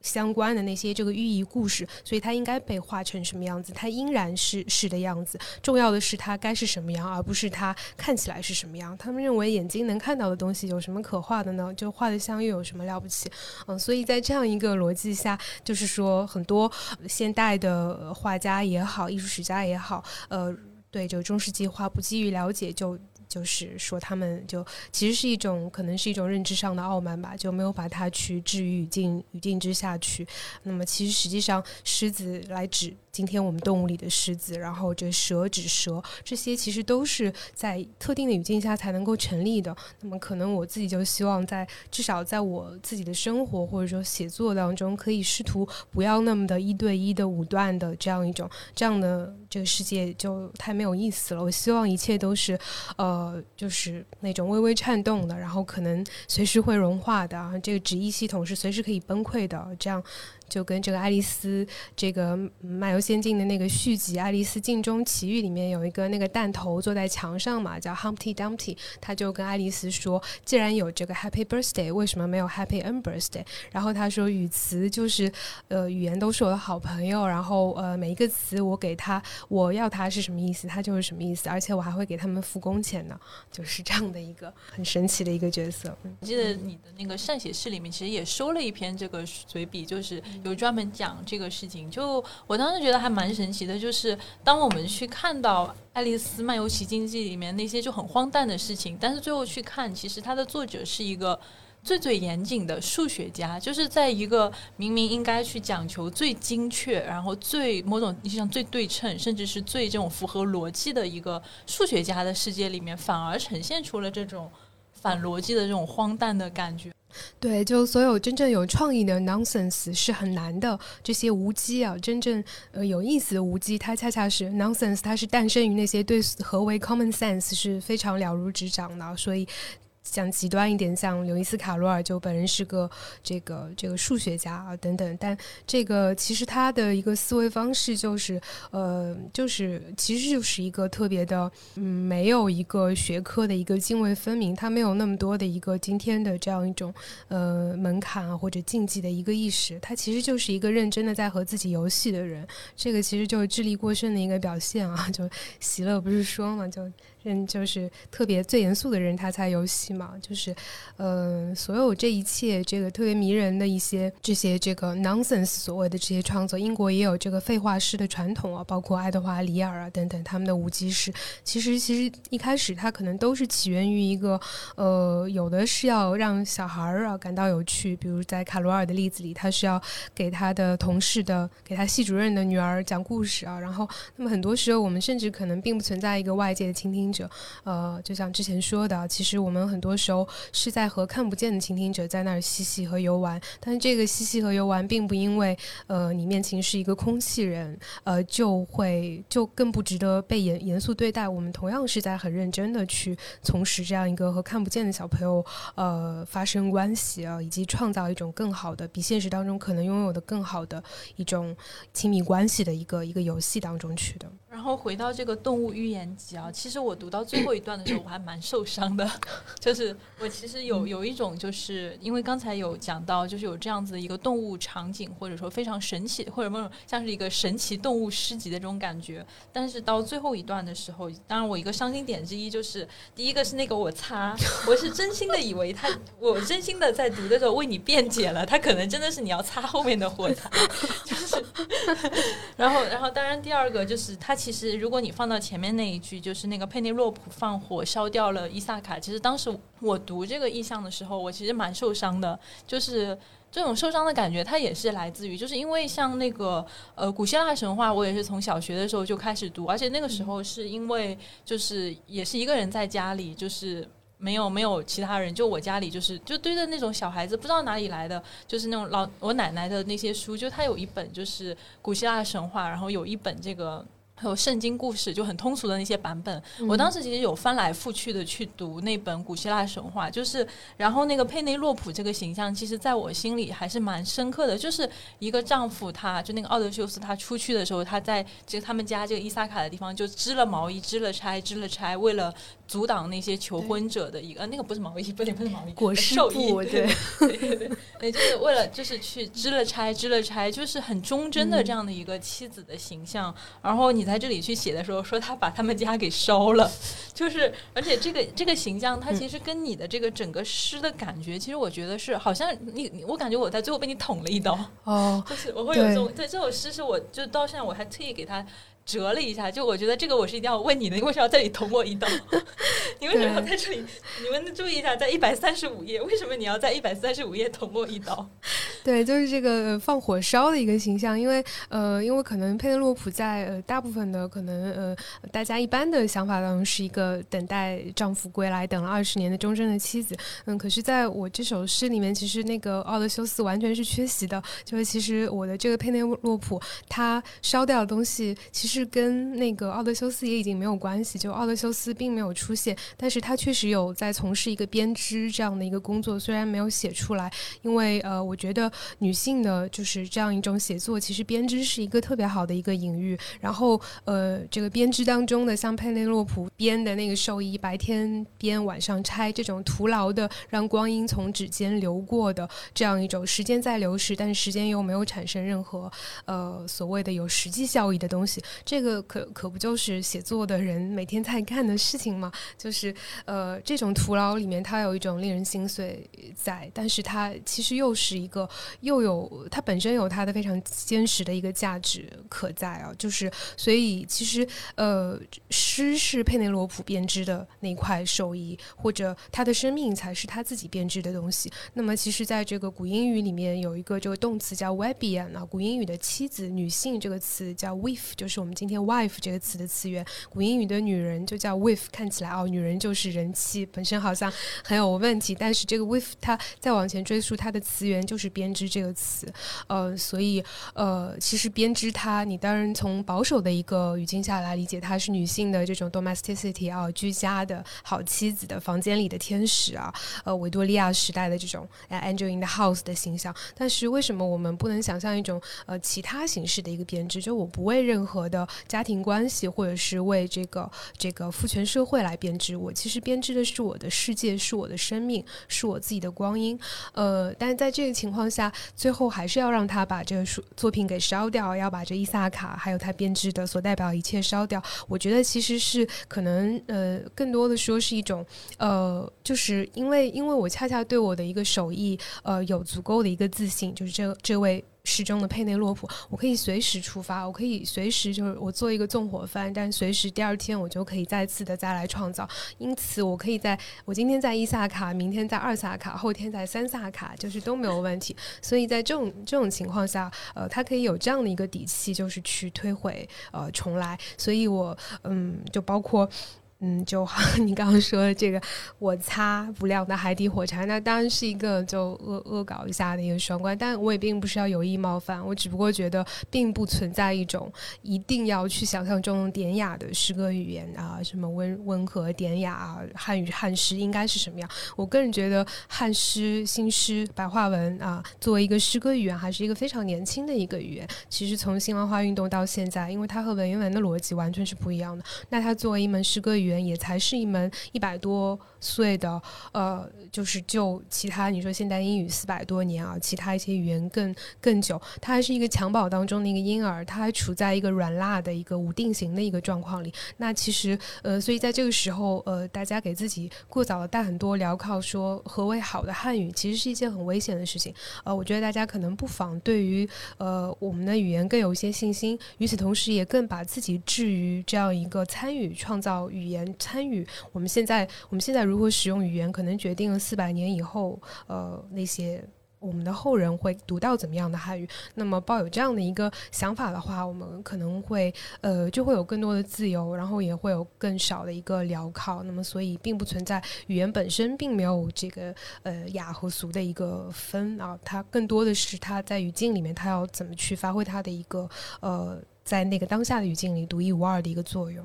相关的那些这个寓意故事，所以它应该被画成什么样子？它依然是是的样子。重要的是它该是什么样，而不是它看起来是什么样。他们认为眼睛能看到的东西有什么可画的呢？就画的像又有什么了不起？嗯，所以在这样一个逻辑下，就是说很多现代的画家也好，艺术史家也好，呃，对这个中世纪画不基于了解就。就是说，他们就其实是一种，可能是一种认知上的傲慢吧，就没有把它去置于语境语境之下去。那么，其实实际上，狮子来指。今天我们动物里的狮子，然后这蛇指蛇，这些其实都是在特定的语境下才能够成立的。那么可能我自己就希望在至少在我自己的生活或者说写作当中，可以试图不要那么的一对一的武断的这样一种这样的这个世界就太没有意思了。我希望一切都是呃，就是那种微微颤动的，然后可能随时会融化的。这个指意系统是随时可以崩溃的。这样。就跟这个爱丽丝这个漫游。仙境的那个续集《爱丽丝镜中奇遇》里面有一个那个弹头坐在墙上嘛，叫 Humpty Dumpty，他就跟爱丽丝说，既然有这个 Happy Birthday，为什么没有 Happy Unbirthday？然后他说语词就是呃语言都是我的好朋友，然后呃每一个词我给他我要他是什么意思，他就是什么意思，而且我还会给他们付工钱呢，就是这样的一个很神奇的一个角色。我记得你的那个善写诗里面其实也收了一篇这个随笔，就是有专门讲这个事情。就我当时觉得还蛮神奇的，就是当我们去看到《爱丽丝漫游奇境记》里面那些就很荒诞的事情，但是最后去看，其实它的作者是一个最最严谨的数学家，就是在一个明明应该去讲求最精确，然后最某种意义上最对称，甚至是最这种符合逻辑的一个数学家的世界里面，反而呈现出了这种反逻辑的这种荒诞的感觉。对，就所有真正有创意的 nonsense 是很难的，这些无机啊，真正呃有意思的无机，它恰恰是 nonsense，它是诞生于那些对何为 common sense 是非常了如指掌的，所以。讲极端一点，像刘易斯·卡罗尔就本人是个这个这个数学家啊等等，但这个其实他的一个思维方式就是呃就是其实就是一个特别的嗯没有一个学科的一个泾渭分明，他没有那么多的一个今天的这样一种呃门槛啊或者禁忌的一个意识，他其实就是一个认真的在和自己游戏的人，这个其实就是智力过剩的一个表现啊，就 席勒不是说嘛就。嗯就是特别最严肃的人，他才游戏嘛。就是，呃，所有这一切，这个特别迷人的一些这些这个 nonsense 所谓的这些创作，英国也有这个废话诗的传统啊，包括爱德华里尔啊等等他们的无机诗。其实，其实一开始它可能都是起源于一个，呃，有的是要让小孩儿啊感到有趣，比如在卡罗尔的例子里，他是要给他的同事的，给他系主任的女儿讲故事啊。然后，那么很多时候我们甚至可能并不存在一个外界的倾听。呃，就像之前说的，其实我们很多时候是在和看不见的倾听者在那儿嬉戏和游玩，但是这个嬉戏和游玩并不因为，呃，你面前是一个空气人，呃，就会就更不值得被严严肃对待。我们同样是在很认真的去从事这样一个和看不见的小朋友，呃，发生关系啊，以及创造一种更好的、比现实当中可能拥有的更好的一种亲密关系的一个一个游戏当中去的。然后回到这个动物寓言集啊，其实我读到最后一段的时候，我还蛮受伤的。就是我其实有有一种，就是因为刚才有讲到，就是有这样子的一个动物场景，或者说非常神奇，或者某种像是一个神奇动物诗集的这种感觉。但是到最后一段的时候，当然我一个伤心点之一就是，第一个是那个我擦，我是真心的以为他，我真心的在读的时候为你辩解了，他可能真的是你要擦后面的火柴，就是。然后，然后当然第二个就是他。其实，如果你放到前面那一句，就是那个佩内洛普放火烧掉了伊萨卡。其实当时我读这个意象的时候，我其实蛮受伤的。就是这种受伤的感觉，它也是来自于，就是因为像那个呃古希腊神话，我也是从小学的时候就开始读，而且那个时候是因为就是也是一个人在家里，就是没有没有其他人，就我家里就是就堆着那种小孩子不知道哪里来的，就是那种老我奶奶的那些书，就他有一本就是古希腊神话，然后有一本这个。还有圣经故事就很通俗的那些版本，我当时其实有翻来覆去的去读那本古希腊神话，就是然后那个佩内洛普这个形象，其实在我心里还是蛮深刻的，就是一个丈夫，他就那个奥德修斯他出去的时候，他在这个他们家这个伊萨卡的地方就织了毛衣，织了钗，织了钗，为了阻挡那些求婚者的一个，那个不是毛衣，不对，不是毛衣，裹尸布，对 对对，对，就是为了就是去支了钗，支了钗，就是很忠贞的这样的一个妻子的形象，然后你。在这里去写的时候，说他把他们家给烧了，就是而且这个这个形象，它其实跟你的这个整个诗的感觉，其实我觉得是好像你，我感觉我在最后被你捅了一刀哦，就是我会有这种对这首诗是我就到现在我还特意给他。折了一下，就我觉得这个我是一定要问你的，你为什么要在这里捅我一刀？你为什么要在这里？你们注意一下，在一百三十五页，为什么你要在一百三十五页捅我一刀？对，就是这个放火烧的一个形象，因为呃，因为可能佩内洛普在呃大部分的可能呃大家一般的想法当中是一个等待丈夫归来等了二十年的忠贞的妻子，嗯，可是在我这首诗里面，其实那个奥德修斯完全是缺席的，就是其实我的这个佩内洛普他烧掉的东西，其实。是跟那个奥德修斯也已经没有关系，就奥德修斯并没有出现，但是他确实有在从事一个编织这样的一个工作，虽然没有写出来，因为呃，我觉得女性的就是这样一种写作，其实编织是一个特别好的一个隐喻。然后呃，这个编织当中的像佩内洛普编的那个寿衣，白天编晚上拆，这种徒劳的让光阴从指尖流过的这样一种时间在流逝，但是时间又没有产生任何呃所谓的有实际效益的东西，这个可可不就是写作的人每天在干的事情吗？就是呃这种徒劳里面，它有一种令人心碎在，但是它其实又是一个又有它本身有它的非常坚实的一个价值可在啊，就是所以其实呃织是佩内罗普编织的那块寿衣，或者他的生命才是他自己编织的东西。那么其实在这个古英语里面有一个这个动词叫 webian 啊，古英语的妻子女性这个词叫 wife，就是我们今天 wife 这个词的词源。古英语的女人就叫 wife，看起来哦，女人就是人妻，本身好像很有问题。但是这个 wife 它再往前追溯，它的词源就是编织这个词。呃，所以呃，其实编织它，你当然从保守的一个语境下来理解，它是女性的这种 domesticity 啊，居家的好妻子的房间里的天使啊，呃，维多利亚时代的这种 angel in the house 的形象。但是为什么我们不能想象一种呃其他形式的一个编织？就我不为任何的家庭关系，或者是为这个这个父权社会来编织，我其实编织的是我的世界，是我的生命，是我自己的光阴。呃，但是在这个情况下，最后还是要让他把这个书作品给烧掉，要把这伊萨卡还有他编织的所代表一切烧掉。我觉得其实是可能呃，更多的说是一种呃，就是因为因为我恰恰对我的一个手艺呃有足够的一个自信，就是这这位。诗中的佩内洛普，我可以随时出发，我可以随时就是我做一个纵火犯，但随时第二天我就可以再次的再来创造。因此，我可以在我今天在伊萨卡，明天在二萨卡，后天在三萨卡，就是都没有问题。所以在这种这种情况下，呃，他可以有这样的一个底气，就是去推毁呃重来。所以我嗯，就包括。嗯，就 你刚刚说的这个，我擦不亮的海底火柴，那当然是一个就恶恶搞一下的一个双关，但我也并不是要有意冒犯，我只不过觉得并不存在一种一定要去想象中典雅的诗歌语言啊，什么温温和典雅啊，汉语汉诗应该是什么样？我个人觉得汉诗、新诗、白话文啊，作为一个诗歌语言，还是一个非常年轻的一个语言。其实从新文化运动到现在，因为它和文言文的逻辑完全是不一样的，那它作为一门诗歌语。语言也才是一门一百多岁的，呃，就是就其他你说现代英语四百多年啊，其他一些语言更更久，它还是一个襁褓当中的一个婴儿，它还处在一个软蜡的一个无定型的一个状况里。那其实，呃，所以在这个时候，呃，大家给自己过早的带很多镣铐，说何为好的汉语，其实是一件很危险的事情。呃，我觉得大家可能不妨对于呃我们的语言更有一些信心，与此同时，也更把自己置于这样一个参与创造语言。参与我们现在，我们现在如何使用语言，可能决定了四百年以后，呃，那些我们的后人会读到怎么样的汉语。那么，抱有这样的一个想法的话，我们可能会，呃，就会有更多的自由，然后也会有更少的一个镣铐。那么，所以并不存在语言本身并没有这个呃雅和俗的一个分啊，它更多的是它在语境里面，它要怎么去发挥它的一个呃，在那个当下的语境里独一无二的一个作用。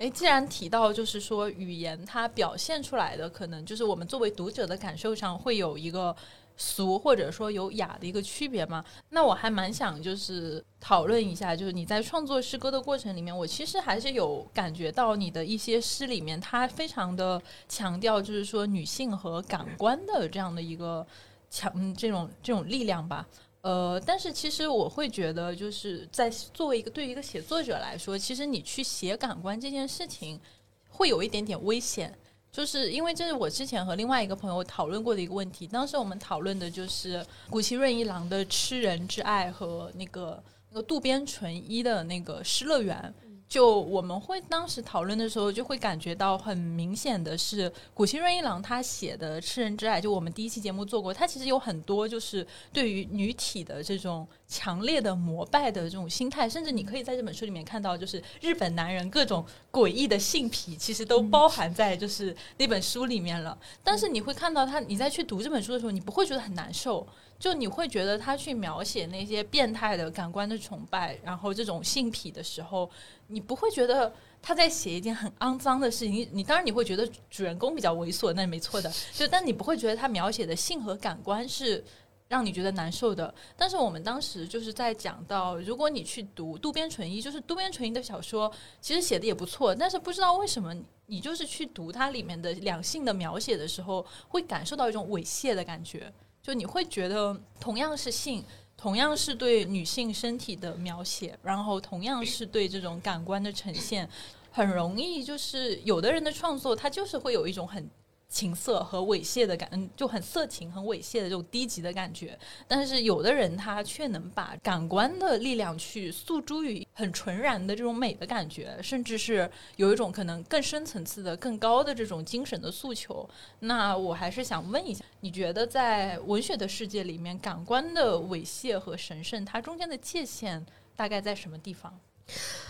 哎，既然提到就是说语言它表现出来的，可能就是我们作为读者的感受上会有一个俗或者说有雅的一个区别嘛？那我还蛮想就是讨论一下，就是你在创作诗歌的过程里面，我其实还是有感觉到你的一些诗里面，它非常的强调就是说女性和感官的这样的一个强这种这种力量吧。呃，但是其实我会觉得，就是在作为一个对于一个写作者来说，其实你去写感官这件事情，会有一点点危险，就是因为这是我之前和另外一个朋友讨论过的一个问题。当时我们讨论的就是古奇润一郎的《吃人之爱》和那个那个渡边淳一的那个《失乐园》。就我们会当时讨论的时候，就会感觉到很明显的是，古希润一郎他写的《吃人之爱》，就我们第一期节目做过，他其实有很多就是对于女体的这种强烈的膜拜的这种心态，甚至你可以在这本书里面看到，就是日本男人各种诡异的性癖，其实都包含在就是那本书里面了。但是你会看到他，你在去读这本书的时候，你不会觉得很难受，就你会觉得他去描写那些变态的感官的崇拜，然后这种性癖的时候，你不会觉得他在写一件很肮脏的事情。你你当然你会觉得主人公比较猥琐，那是没错的。就但你不会觉得他描写的性和感官是。让你觉得难受的，但是我们当时就是在讲到，如果你去读渡边淳一，就是渡边淳一的小说，其实写的也不错，但是不知道为什么，你就是去读它里面的两性的描写的时候，会感受到一种猥亵的感觉，就你会觉得同样是性，同样是对女性身体的描写，然后同样是对这种感官的呈现，很容易就是有的人的创作，他就是会有一种很。情色和猥亵的感，就很色情、很猥亵的这种低级的感觉。但是有的人他却能把感官的力量去诉诸于很纯然的这种美的感觉，甚至是有一种可能更深层次的、更高的这种精神的诉求。那我还是想问一下，你觉得在文学的世界里面，感官的猥亵和神圣，它中间的界限大概在什么地方？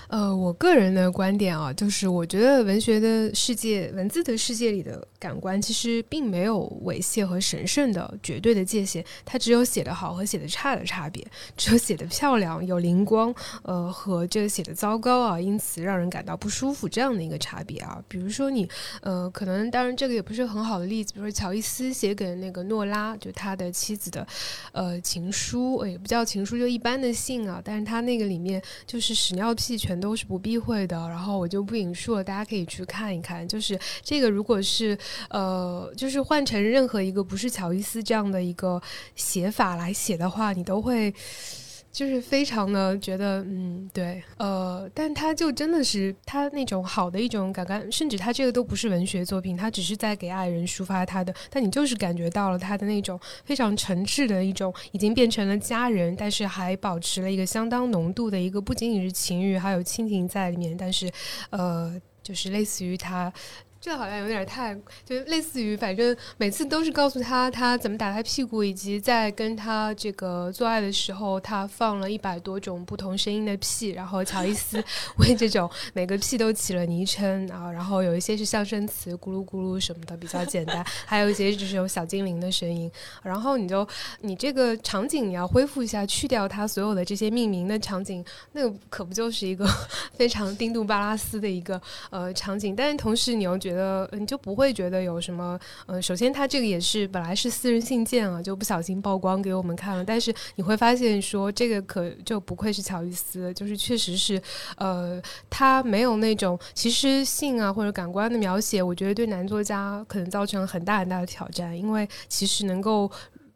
呃，我个人的观点啊，就是我觉得文学的世界、文字的世界里的感官，其实并没有猥亵和神圣的绝对的界限，它只有写得好和写得差的差别，只有写得漂亮、有灵光，呃，和这个写的糟糕啊，因此让人感到不舒服这样的一个差别啊。比如说你，呃，可能当然这个也不是很好的例子，比如说乔伊斯写给那个诺拉，就他的妻子的，呃，情书，也不叫情书，就一般的信啊，但是他那个里面就是屎尿全。都是不避讳的，然后我就不引述了，大家可以去看一看。就是这个，如果是呃，就是换成任何一个不是乔伊斯这样的一个写法来写的话，你都会。就是非常的觉得，嗯，对，呃，但他就真的是他那种好的一种感官，甚至他这个都不是文学作品，他只是在给爱人抒发他的，但你就是感觉到了他的那种非常诚挚的一种，已经变成了家人，但是还保持了一个相当浓度的一个，不仅仅是情欲，还有亲情在里面，但是，呃，就是类似于他。这好像有点太，就类似于，反正每次都是告诉他他怎么打他屁股，以及在跟他这个做爱的时候，他放了一百多种不同声音的屁，然后乔伊斯为这种每个屁都起了昵称啊，然后有一些是象声词，咕噜咕噜什么的比较简单，还有一些就是有小精灵的声音，然后你就你这个场景你要恢复一下，去掉它所有的这些命名的场景，那个可不就是一个非常丁度巴拉斯的一个呃场景，但是同时你又觉。觉得你就不会觉得有什么，嗯，首先他这个也是本来是私人信件啊，就不小心曝光给我们看了，但是你会发现说这个可就不愧是乔伊斯，就是确实是，呃，他没有那种其实性啊或者感官的描写，我觉得对男作家可能造成了很大很大的挑战，因为其实能够。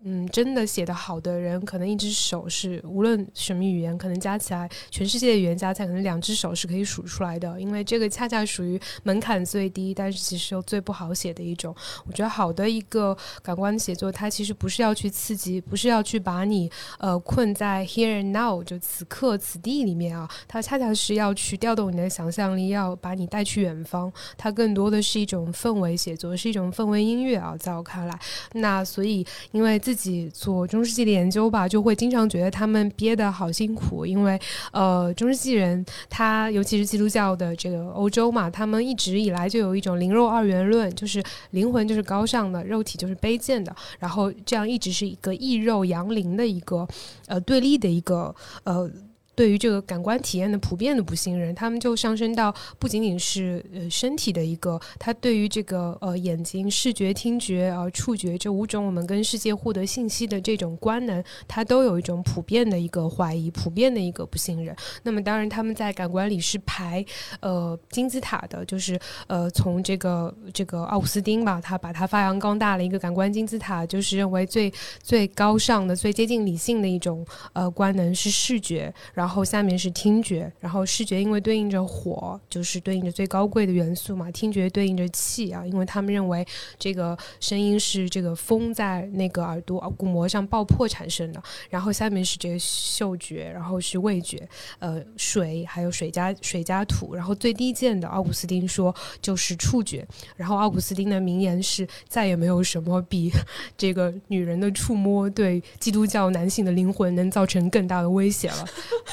嗯，真的写的好的人，可能一只手是无论什么语言，可能加起来全世界的语言加起来，可能两只手是可以数出来的。因为这个恰恰属于门槛最低，但是其实又最不好写的一种。我觉得好的一个感官写作，它其实不是要去刺激，不是要去把你呃困在 here and now 就此刻此地里面啊，它恰恰是要去调动你的想象力，要把你带去远方。它更多的是一种氛围写作，是一种氛围音乐啊，在我看来。那所以因为自自己做中世纪的研究吧，就会经常觉得他们憋得好辛苦，因为呃，中世纪人他尤其是基督教的这个欧洲嘛，他们一直以来就有一种灵肉二元论，就是灵魂就是高尚的，肉体就是卑贱的，然后这样一直是一个异肉扬灵的一个呃对立的一个呃。对于这个感官体验的普遍的不信任，他们就上升到不仅仅是呃身体的一个，他对于这个呃眼睛视觉、听觉啊、触觉这五种我们跟世界获得信息的这种官能，他都有一种普遍的一个怀疑、普遍的一个不信任。那么当然他们在感官里是排呃金字塔的，就是呃从这个这个奥古斯丁吧，他把它发扬光大了一个感官金字塔，就是认为最最高尚的、最接近理性的一种呃官能是视觉，然然后下面是听觉，然后视觉因为对应着火，就是对应着最高贵的元素嘛，听觉对应着气啊，因为他们认为这个声音是这个风在那个耳朵鼓膜上爆破产生的，然后下面是这个嗅觉，然后是味觉，呃，水还有水加水加土，然后最低贱的奥古斯丁说就是触觉，然后奥古斯丁的名言是再也没有什么比这个女人的触摸对基督教男性的灵魂能造成更大的威胁了。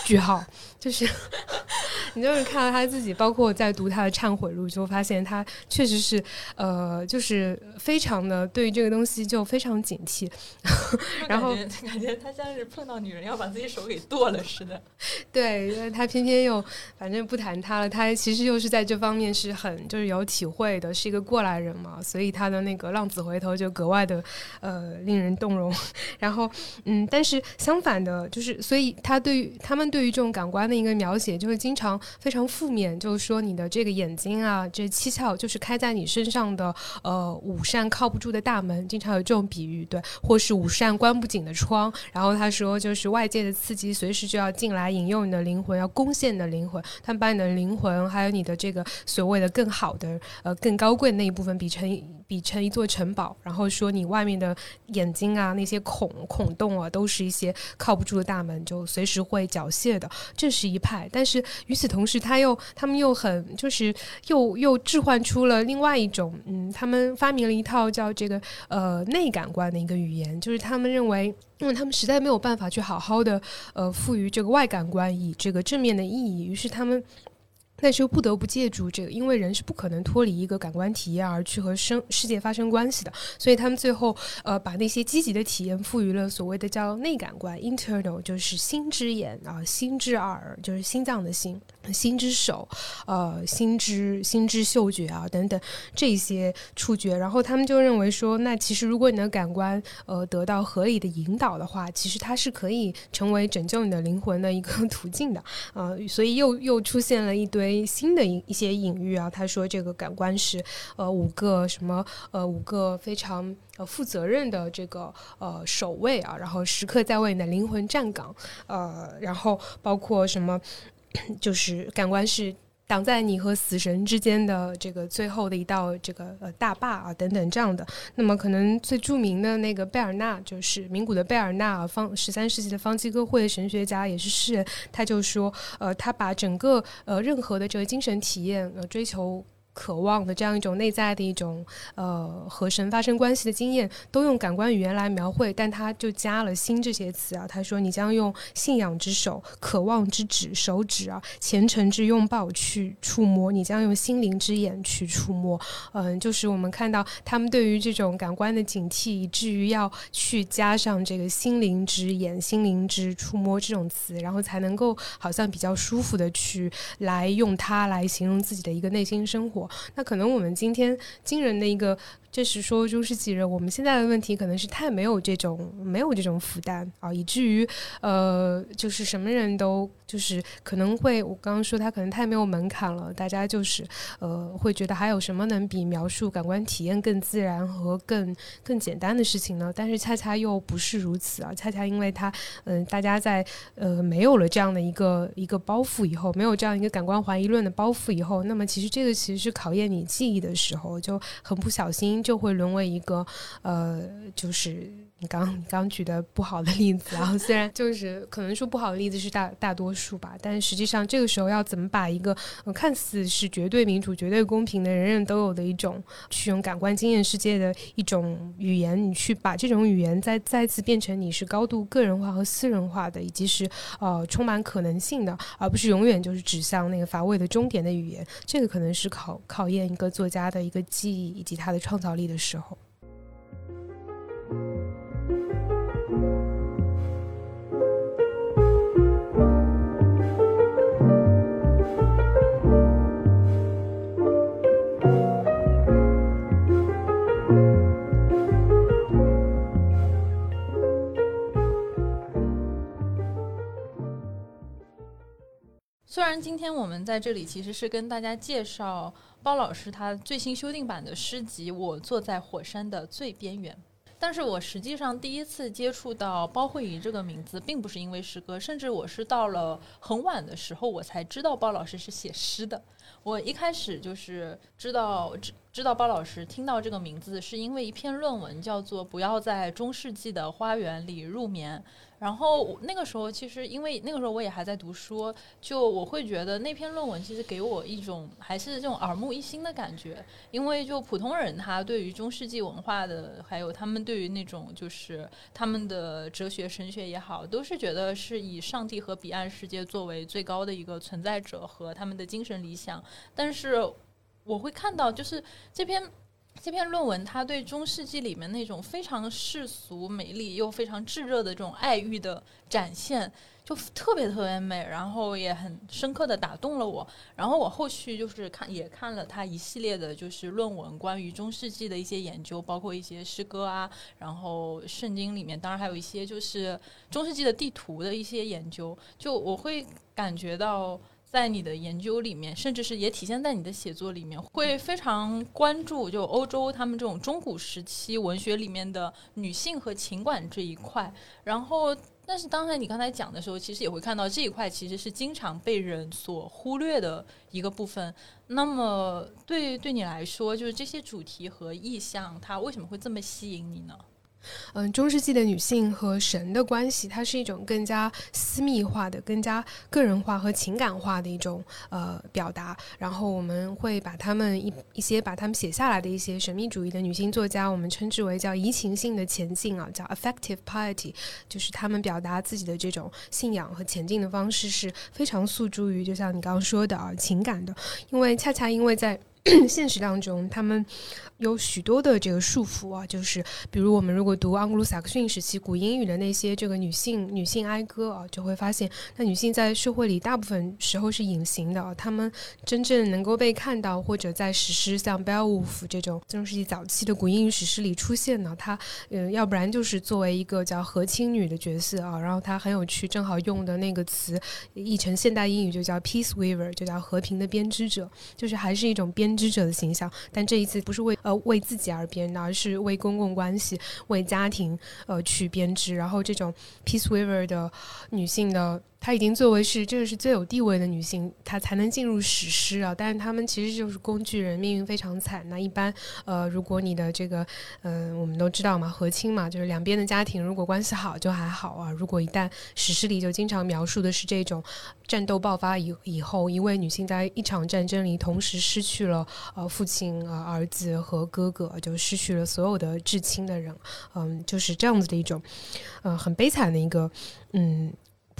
句号，就是 你就是看到他自己，包括在读他的忏悔录，就发现他确实是呃，就是非常的对于这个东西就非常警惕。然后感觉感觉他像是碰到女人要把自己手给剁了似的。对，因为他偏偏又反正不谈他了，他其实又是在这方面是很就是有体会的，是一个过来人嘛，所以他的那个浪子回头就格外的呃令人动容。然后嗯，但是相反的，就是所以他对于他们对于这种感官的一个描写，就是经常非常负面，就是说你的这个眼睛啊，这七窍就是开在你身上的呃五扇靠不住的大门，经常有这种比喻，对，或是五扇关不紧的窗。然后他说，就是外界的刺激随时就要进来引诱你的灵魂，要攻陷你的灵魂，他们把你的灵魂还有你的这个所谓的更好的呃更高贵的那一部分比成比成一座城堡，然后说你外面的眼睛啊那些孔孔洞啊都是一些靠不住的大门，就随时会缴械的，这是一派。但是与此同时，他又他们又很就是又又置换出了另外一种，嗯，他们发明了一套叫这个呃内感官的一个语言，就是他们认为。因为他们实在没有办法去好好的，呃，赋予这个外感官以这个正面的意义，于是他们。但是又不得不借助这个，因为人是不可能脱离一个感官体验而去和生世界发生关系的，所以他们最后呃把那些积极的体验赋予了所谓的叫内感官 （internal），就是心之眼啊，心之耳，就是心脏的心，心之手，呃，心之心之嗅觉啊等等这些触觉。然后他们就认为说，那其实如果你的感官呃得到合理的引导的话，其实它是可以成为拯救你的灵魂的一个 途径的啊。所以又又出现了一堆。新的一一些隐喻啊，他说这个感官是呃五个什么呃五个非常呃负责任的这个呃守卫啊，然后时刻在为你的灵魂站岗呃，然后包括什么 就是感官是。挡在你和死神之间的这个最后的一道这个呃大坝啊，等等这样的。那么可能最著名的那个贝尔纳，就是名古的贝尔纳，方十三世纪的方济各会神学家，也是诗人。他就说，呃，他把整个呃任何的这个精神体验呃追求。渴望的这样一种内在的一种呃和神发生关系的经验，都用感官语言来描绘，但他就加了“心”这些词啊。他说：“你将用信仰之手、渴望之指、手指啊、虔诚之拥抱去触摸；你将用心灵之眼去触摸。”嗯，就是我们看到他们对于这种感官的警惕，以至于要去加上这个心灵之眼、心灵之触摸这种词，然后才能够好像比较舒服的去来用它来形容自己的一个内心生活。那可能我们今天惊人的一个。就是说，中世纪人，我们现在的问题可能是太没有这种没有这种负担啊，以至于呃，就是什么人都就是可能会，我刚刚说他可能太没有门槛了，大家就是呃会觉得还有什么能比描述感官体验更自然和更更简单的事情呢？但是恰恰又不是如此啊，恰恰因为他嗯，大家在呃没有了这样的一个一个包袱以后，没有这样一个感官怀疑论的包袱以后，那么其实这个其实是考验你记忆的时候，就很不小心。就会沦为一个，呃，就是你刚你刚举的不好的例子。然 后虽然就是可能说不好的例子是大大多数吧，但实际上这个时候要怎么把一个看似是绝对民主、绝对公平的人人都有的一种去用感官经验世界的一种语言，你去把这种语言再再次变成你是高度个人化和私人化的，以及是呃充满可能性的，而不是永远就是指向那个乏味的终点的语言。这个可能是考考验一个作家的一个记忆以及他的创造。力的时候。然今天我们在这里其实是跟大家介绍包老师他最新修订版的诗集《我坐在火山的最边缘》，但是我实际上第一次接触到包慧仪这个名字，并不是因为诗歌，甚至我是到了很晚的时候，我才知道包老师是写诗的。我一开始就是知道知知道包老师，听到这个名字是因为一篇论文，叫做《不要在中世纪的花园里入眠》。然后那个时候，其实因为那个时候我也还在读书，就我会觉得那篇论文其实给我一种还是这种耳目一新的感觉。因为就普通人他对于中世纪文化的，还有他们对于那种就是他们的哲学神学也好，都是觉得是以上帝和彼岸世界作为最高的一个存在者和他们的精神理想。但是我会看到，就是这篇。这篇论文，它对中世纪里面那种非常世俗、美丽又非常炙热的这种爱欲的展现，就特别特别美，然后也很深刻的打动了我。然后我后续就是看，也看了他一系列的，就是论文，关于中世纪的一些研究，包括一些诗歌啊，然后圣经里面，当然还有一些就是中世纪的地图的一些研究。就我会感觉到。在你的研究里面，甚至是也体现在你的写作里面，会非常关注就欧洲他们这种中古时期文学里面的女性和情感这一块。然后，但是刚才你刚才讲的时候，其实也会看到这一块其实是经常被人所忽略的一个部分。那么，对对你来说，就是这些主题和意象，它为什么会这么吸引你呢？嗯，中世纪的女性和神的关系，它是一种更加私密化的、更加个人化和情感化的一种呃表达。然后我们会把他们一一些把他们写下来的一些神秘主义的女性作家，我们称之为叫移情性的前进啊，叫 affective piety，就是他们表达自己的这种信仰和前进的方式是非常诉诸于，就像你刚刚说的啊，情感的。因为恰恰因为在 现实当中，他们。有许多的这个束缚啊，就是比如我们如果读盎格鲁撒克逊时期古英语的那些这个女性女性哀歌啊，就会发现，那女性在社会里大部分时候是隐形的啊，她们真正能够被看到或者在史诗像《Beowulf》这种中世纪早期的古英语史诗里出现呢，她嗯，要不然就是作为一个叫和亲女的角色啊，然后她很有趣，正好用的那个词译成现代英语就叫 Peace Weaver，就叫和平的编织者，就是还是一种编编织者的形象，但这一次不是为呃。为自己而编的，而是为公共关系、为家庭呃去编织。然后这种 peace weaver 的女性的。她已经作为是这个是最有地位的女性，她才能进入史诗啊。但是她们其实就是工具人，命运非常惨。那一般，呃，如果你的这个，嗯，我们都知道嘛，和亲嘛，就是两边的家庭如果关系好就还好啊。如果一旦史诗里就经常描述的是这种战斗爆发以以后，一位女性在一场战争里同时失去了呃父亲、呃儿子和哥哥，就失去了所有的至亲的人，嗯，就是这样子的一种，呃，很悲惨的一个，嗯。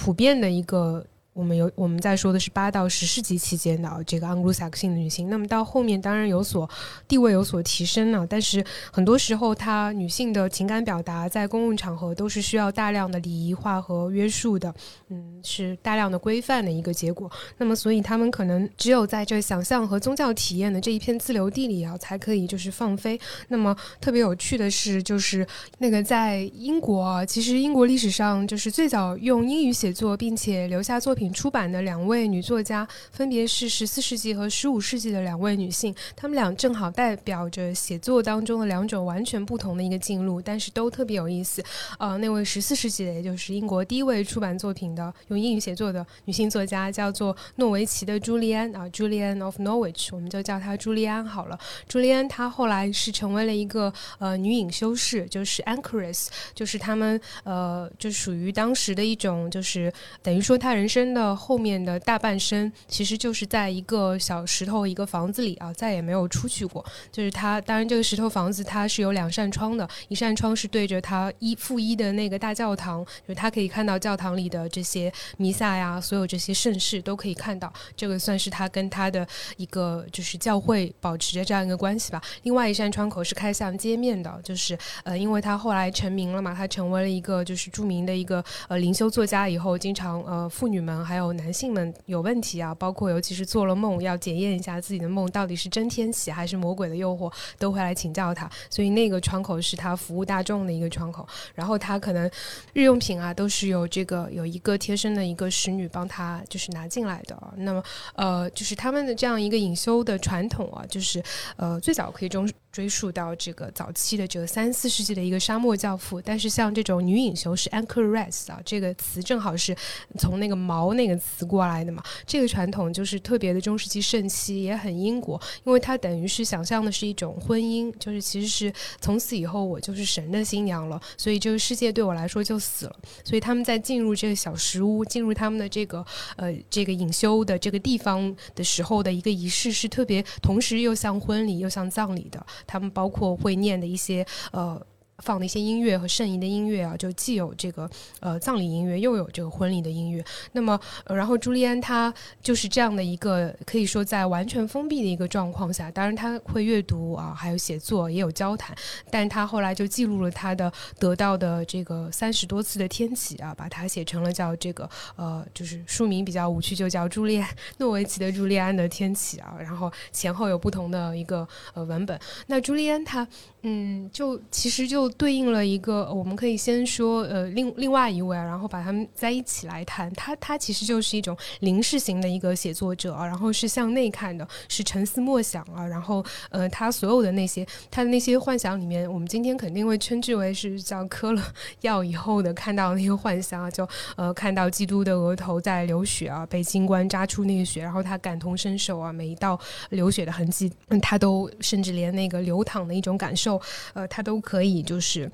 普遍的一个。我们有我们在说的是八到十世纪期间的这个盎格鲁撒克逊的女性，那么到后面当然有所地位有所提升了，但是很多时候她女性的情感表达在公共场合都是需要大量的礼仪化和约束的，嗯，是大量的规范的一个结果。那么所以他们可能只有在这想象和宗教体验的这一片自留地里啊，才可以就是放飞。那么特别有趣的是，就是那个在英国，啊其实英国历史上就是最早用英语写作并且留下作品。出版的两位女作家，分别是十四世纪和十五世纪的两位女性，她们俩正好代表着写作当中的两种完全不同的一个进路，但是都特别有意思。呃，那位十四世纪的，也就是英国第一位出版作品的用英语写作的女性作家，叫做诺维奇的朱利安啊，Julian of Norwich，我们就叫她朱利安好了。朱利安她后来是成为了一个呃女隐修士，就是 Anchoress，就是他们呃就属于当时的一种，就是等于说她人生。的后面的大半生，其实就是在一个小石头一个房子里啊，再也没有出去过。就是他，当然这个石头房子它是有两扇窗的，一扇窗是对着他一负一的那个大教堂，就是他可以看到教堂里的这些弥撒呀，所有这些盛世都可以看到。这个算是他跟他的一个就是教会保持着这样一个关系吧。另外一扇窗口是开向街面的，就是呃，因为他后来成名了嘛，他成为了一个就是著名的一个呃灵修作家以后，经常呃妇女们。还有男性们有问题啊，包括尤其是做了梦要检验一下自己的梦到底是真天启还是魔鬼的诱惑，都会来请教他。所以那个窗口是他服务大众的一个窗口。然后他可能日用品啊都是有这个有一个贴身的一个使女帮他就是拿进来的。那么呃，就是他们的这样一个隐修的传统啊，就是呃最早可以中。追溯到这个早期的这个三四世纪的一个沙漠教父，但是像这种女隐修是 anchoress 啊，这个词正好是从那个毛那个词过来的嘛。这个传统就是特别的中世纪盛期，也很英国，因为它等于是想象的是一种婚姻，就是其实是从此以后我就是神的新娘了，所以这个世界对我来说就死了。所以他们在进入这个小石屋，进入他们的这个呃这个隐修的这个地方的时候的一个仪式，是特别同时又像婚礼又像葬礼的。他们包括会念的一些呃。放的一些音乐和圣仪的音乐啊，就既有这个呃葬礼音乐，又有这个婚礼的音乐。那么，呃然后朱利安他就是这样的一个，可以说在完全封闭的一个状况下，当然他会阅读啊，还有写作，也有交谈。但他后来就记录了他的得到的这个三十多次的天启啊，把它写成了叫这个呃，就是书名比较无趣，就叫朱利安诺维奇的朱利安的天启啊。然后前后有不同的一个呃文本。那朱利安他嗯，就其实就。对应了一个，我们可以先说，呃，另另外一位，然后把他们在一起来谈。他他其实就是一种临视型的一个写作者，然后是向内看的，是沉思默想啊，然后呃，他所有的那些他的那些幻想里面，我们今天肯定会称之为是叫磕了药以后的看到那个幻想啊，就呃看到基督的额头在流血啊，被金冠扎出那个血，然后他感同身受啊，每一道流血的痕迹，嗯，他都甚至连那个流淌的一种感受，呃，他都可以就。是，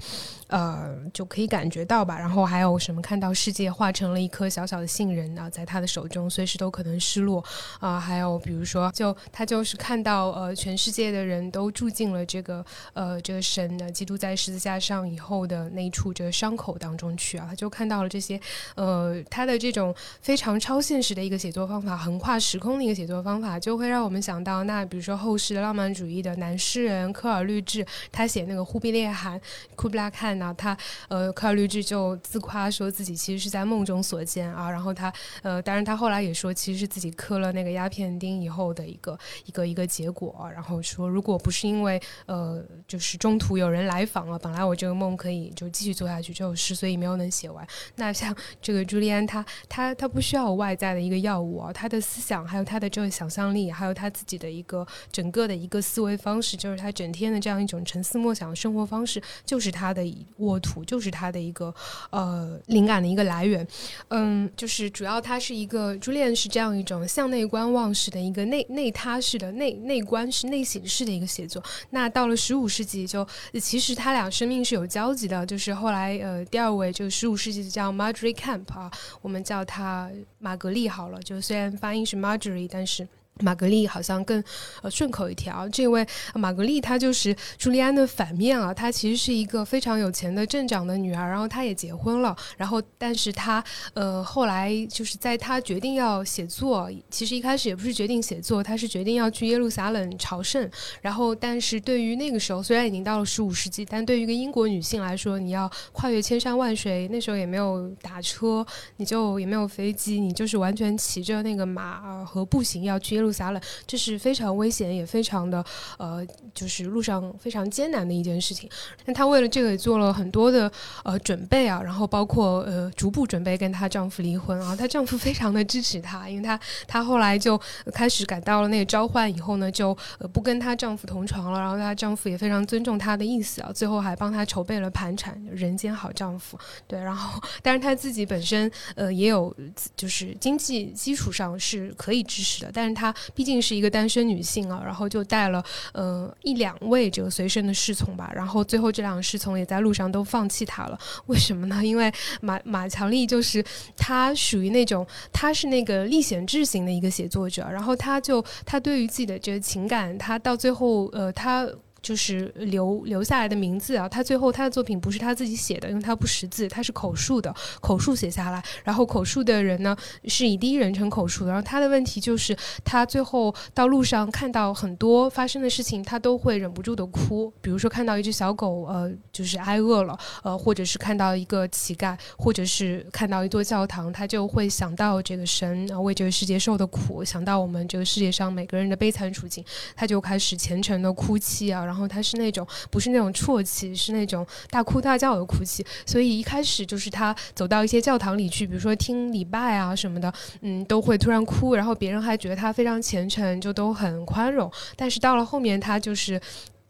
呃，就可以感觉到吧。然后还有什么？看到世界化成了一颗小小的杏仁啊，在他的手中，随时都可能失落啊。还有比如说，就他就是看到呃，全世界的人都住进了这个呃，这个神的基督在十字架上以后的那一处这个伤口当中去啊。他就看到了这些呃，他的这种非常超现实的一个写作方法，横跨时空的一个写作方法，就会让我们想到那比如说后世的浪漫主义的男诗人科尔律治，他写那个忽必烈汗。库布拉看呢，他呃，科尔律治就自夸说自己其实是在梦中所见啊。然后他呃，当然他后来也说，其实是自己磕了那个鸦片钉以后的一个一个一个结果。然后说，如果不是因为呃，就是中途有人来访了，本来我这个梦可以就继续做下去，就是所以没有能写完。那像这个朱利安，他他他不需要外在的一个药物啊，他的思想还有他的这个想象力，还有他自己的一个整个的一个思维方式，就是他整天的这样一种沉思默想的生活方式。就是他的沃土，就是他的一个呃灵感的一个来源，嗯，就是主要他是一个朱炼是这样一种向内观望式的一个内内塌式的内内观式内省式的一个写作。那到了十五世纪，就其实他俩生命是有交集的，就是后来呃第二位就十五世纪叫 Marjorie Camp 啊，我们叫他玛格丽好了，就虽然发音是 Marjorie，但是。玛格丽好像更呃顺口一条。这位玛格丽她就是朱利安的反面啊，她其实是一个非常有钱的镇长的女儿，然后她也结婚了，然后但是她呃后来就是在她决定要写作，其实一开始也不是决定写作，她是决定要去耶路撒冷朝圣。然后但是对于那个时候虽然已经到了十五世纪，但对于一个英国女性来说，你要跨越千山万水，那时候也没有打车，你就也没有飞机，你就是完全骑着那个马和步行要去耶路。路撒冷，这是非常危险，也非常的呃，就是路上非常艰难的一件事情。那她为了这个也做了很多的呃准备啊，然后包括呃逐步准备跟她丈夫离婚啊。她丈夫非常的支持她，因为她她后来就开始感到了那个召唤以后呢，就呃不跟她丈夫同床了。然后她丈夫也非常尊重她的意思啊，最后还帮她筹备了盘缠，人间好丈夫。对，然后但是她自己本身呃也有就是经济基础上是可以支持的，但是她。毕竟是一个单身女性啊，然后就带了呃一两位这个随身的侍从吧，然后最后这两个侍从也在路上都放弃她了。为什么呢？因为马马强丽就是她属于那种她是那个历险志型的一个写作者，然后她就她对于自己的这个情感，她到最后呃她。就是留留下来的名字啊。他最后他的作品不是他自己写的，因为他不识字，他是口述的，口述写下来。然后口述的人呢是以第一人称口述的。然后他的问题就是他最后到路上看到很多发生的事情，他都会忍不住的哭。比如说看到一只小狗，呃，就是挨饿了，呃，或者是看到一个乞丐，或者是看到一座教堂，他就会想到这个神啊为这个世界受的苦，想到我们这个世界上每个人的悲惨处境，他就开始虔诚的哭泣啊。然后然后他是那种不是那种啜泣，是那种大哭大叫的哭泣。所以一开始就是他走到一些教堂里去，比如说听礼拜啊什么的，嗯，都会突然哭。然后别人还觉得他非常虔诚，就都很宽容。但是到了后面，他就是。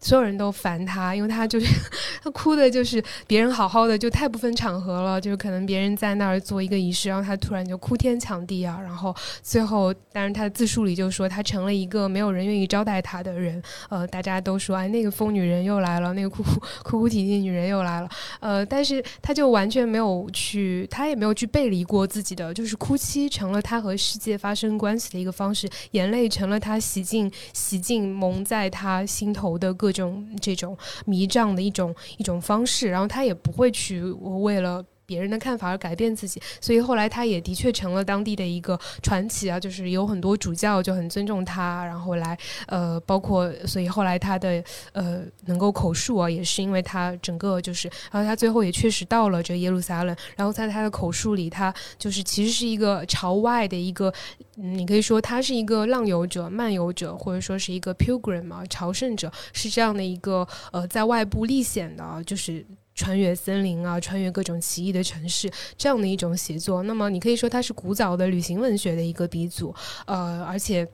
所有人都烦他，因为他就是 他哭的，就是别人好好的就太不分场合了，就是可能别人在那儿做一个仪式，然后他突然就哭天抢地啊，然后最后，当然他的自述里就说他成了一个没有人愿意招待他的人，呃，大家都说哎那个疯女人又来了，那个哭哭哭哭啼啼女人又来了，呃，但是他就完全没有去，他也没有去背离过自己的，就是哭泣成了他和世界发生关系的一个方式，眼泪成了他洗净洗净蒙在他心头的各。各种这种迷障的一种一种方式，然后他也不会去为了。别人的看法而改变自己，所以后来他也的确成了当地的一个传奇啊，就是有很多主教就很尊重他，然后来呃，包括所以后来他的呃能够口述啊，也是因为他整个就是，然后他最后也确实到了这耶路撒冷，然后在他的口述里，他就是其实是一个朝外的一个，你可以说他是一个浪游者、漫游者，或者说是一个 pilgrim 啊，朝圣者，是这样的一个呃在外部历险的，就是。穿越森林啊，穿越各种奇异的城市，这样的一种写作，那么你可以说它是古早的旅行文学的一个鼻祖，呃，而且。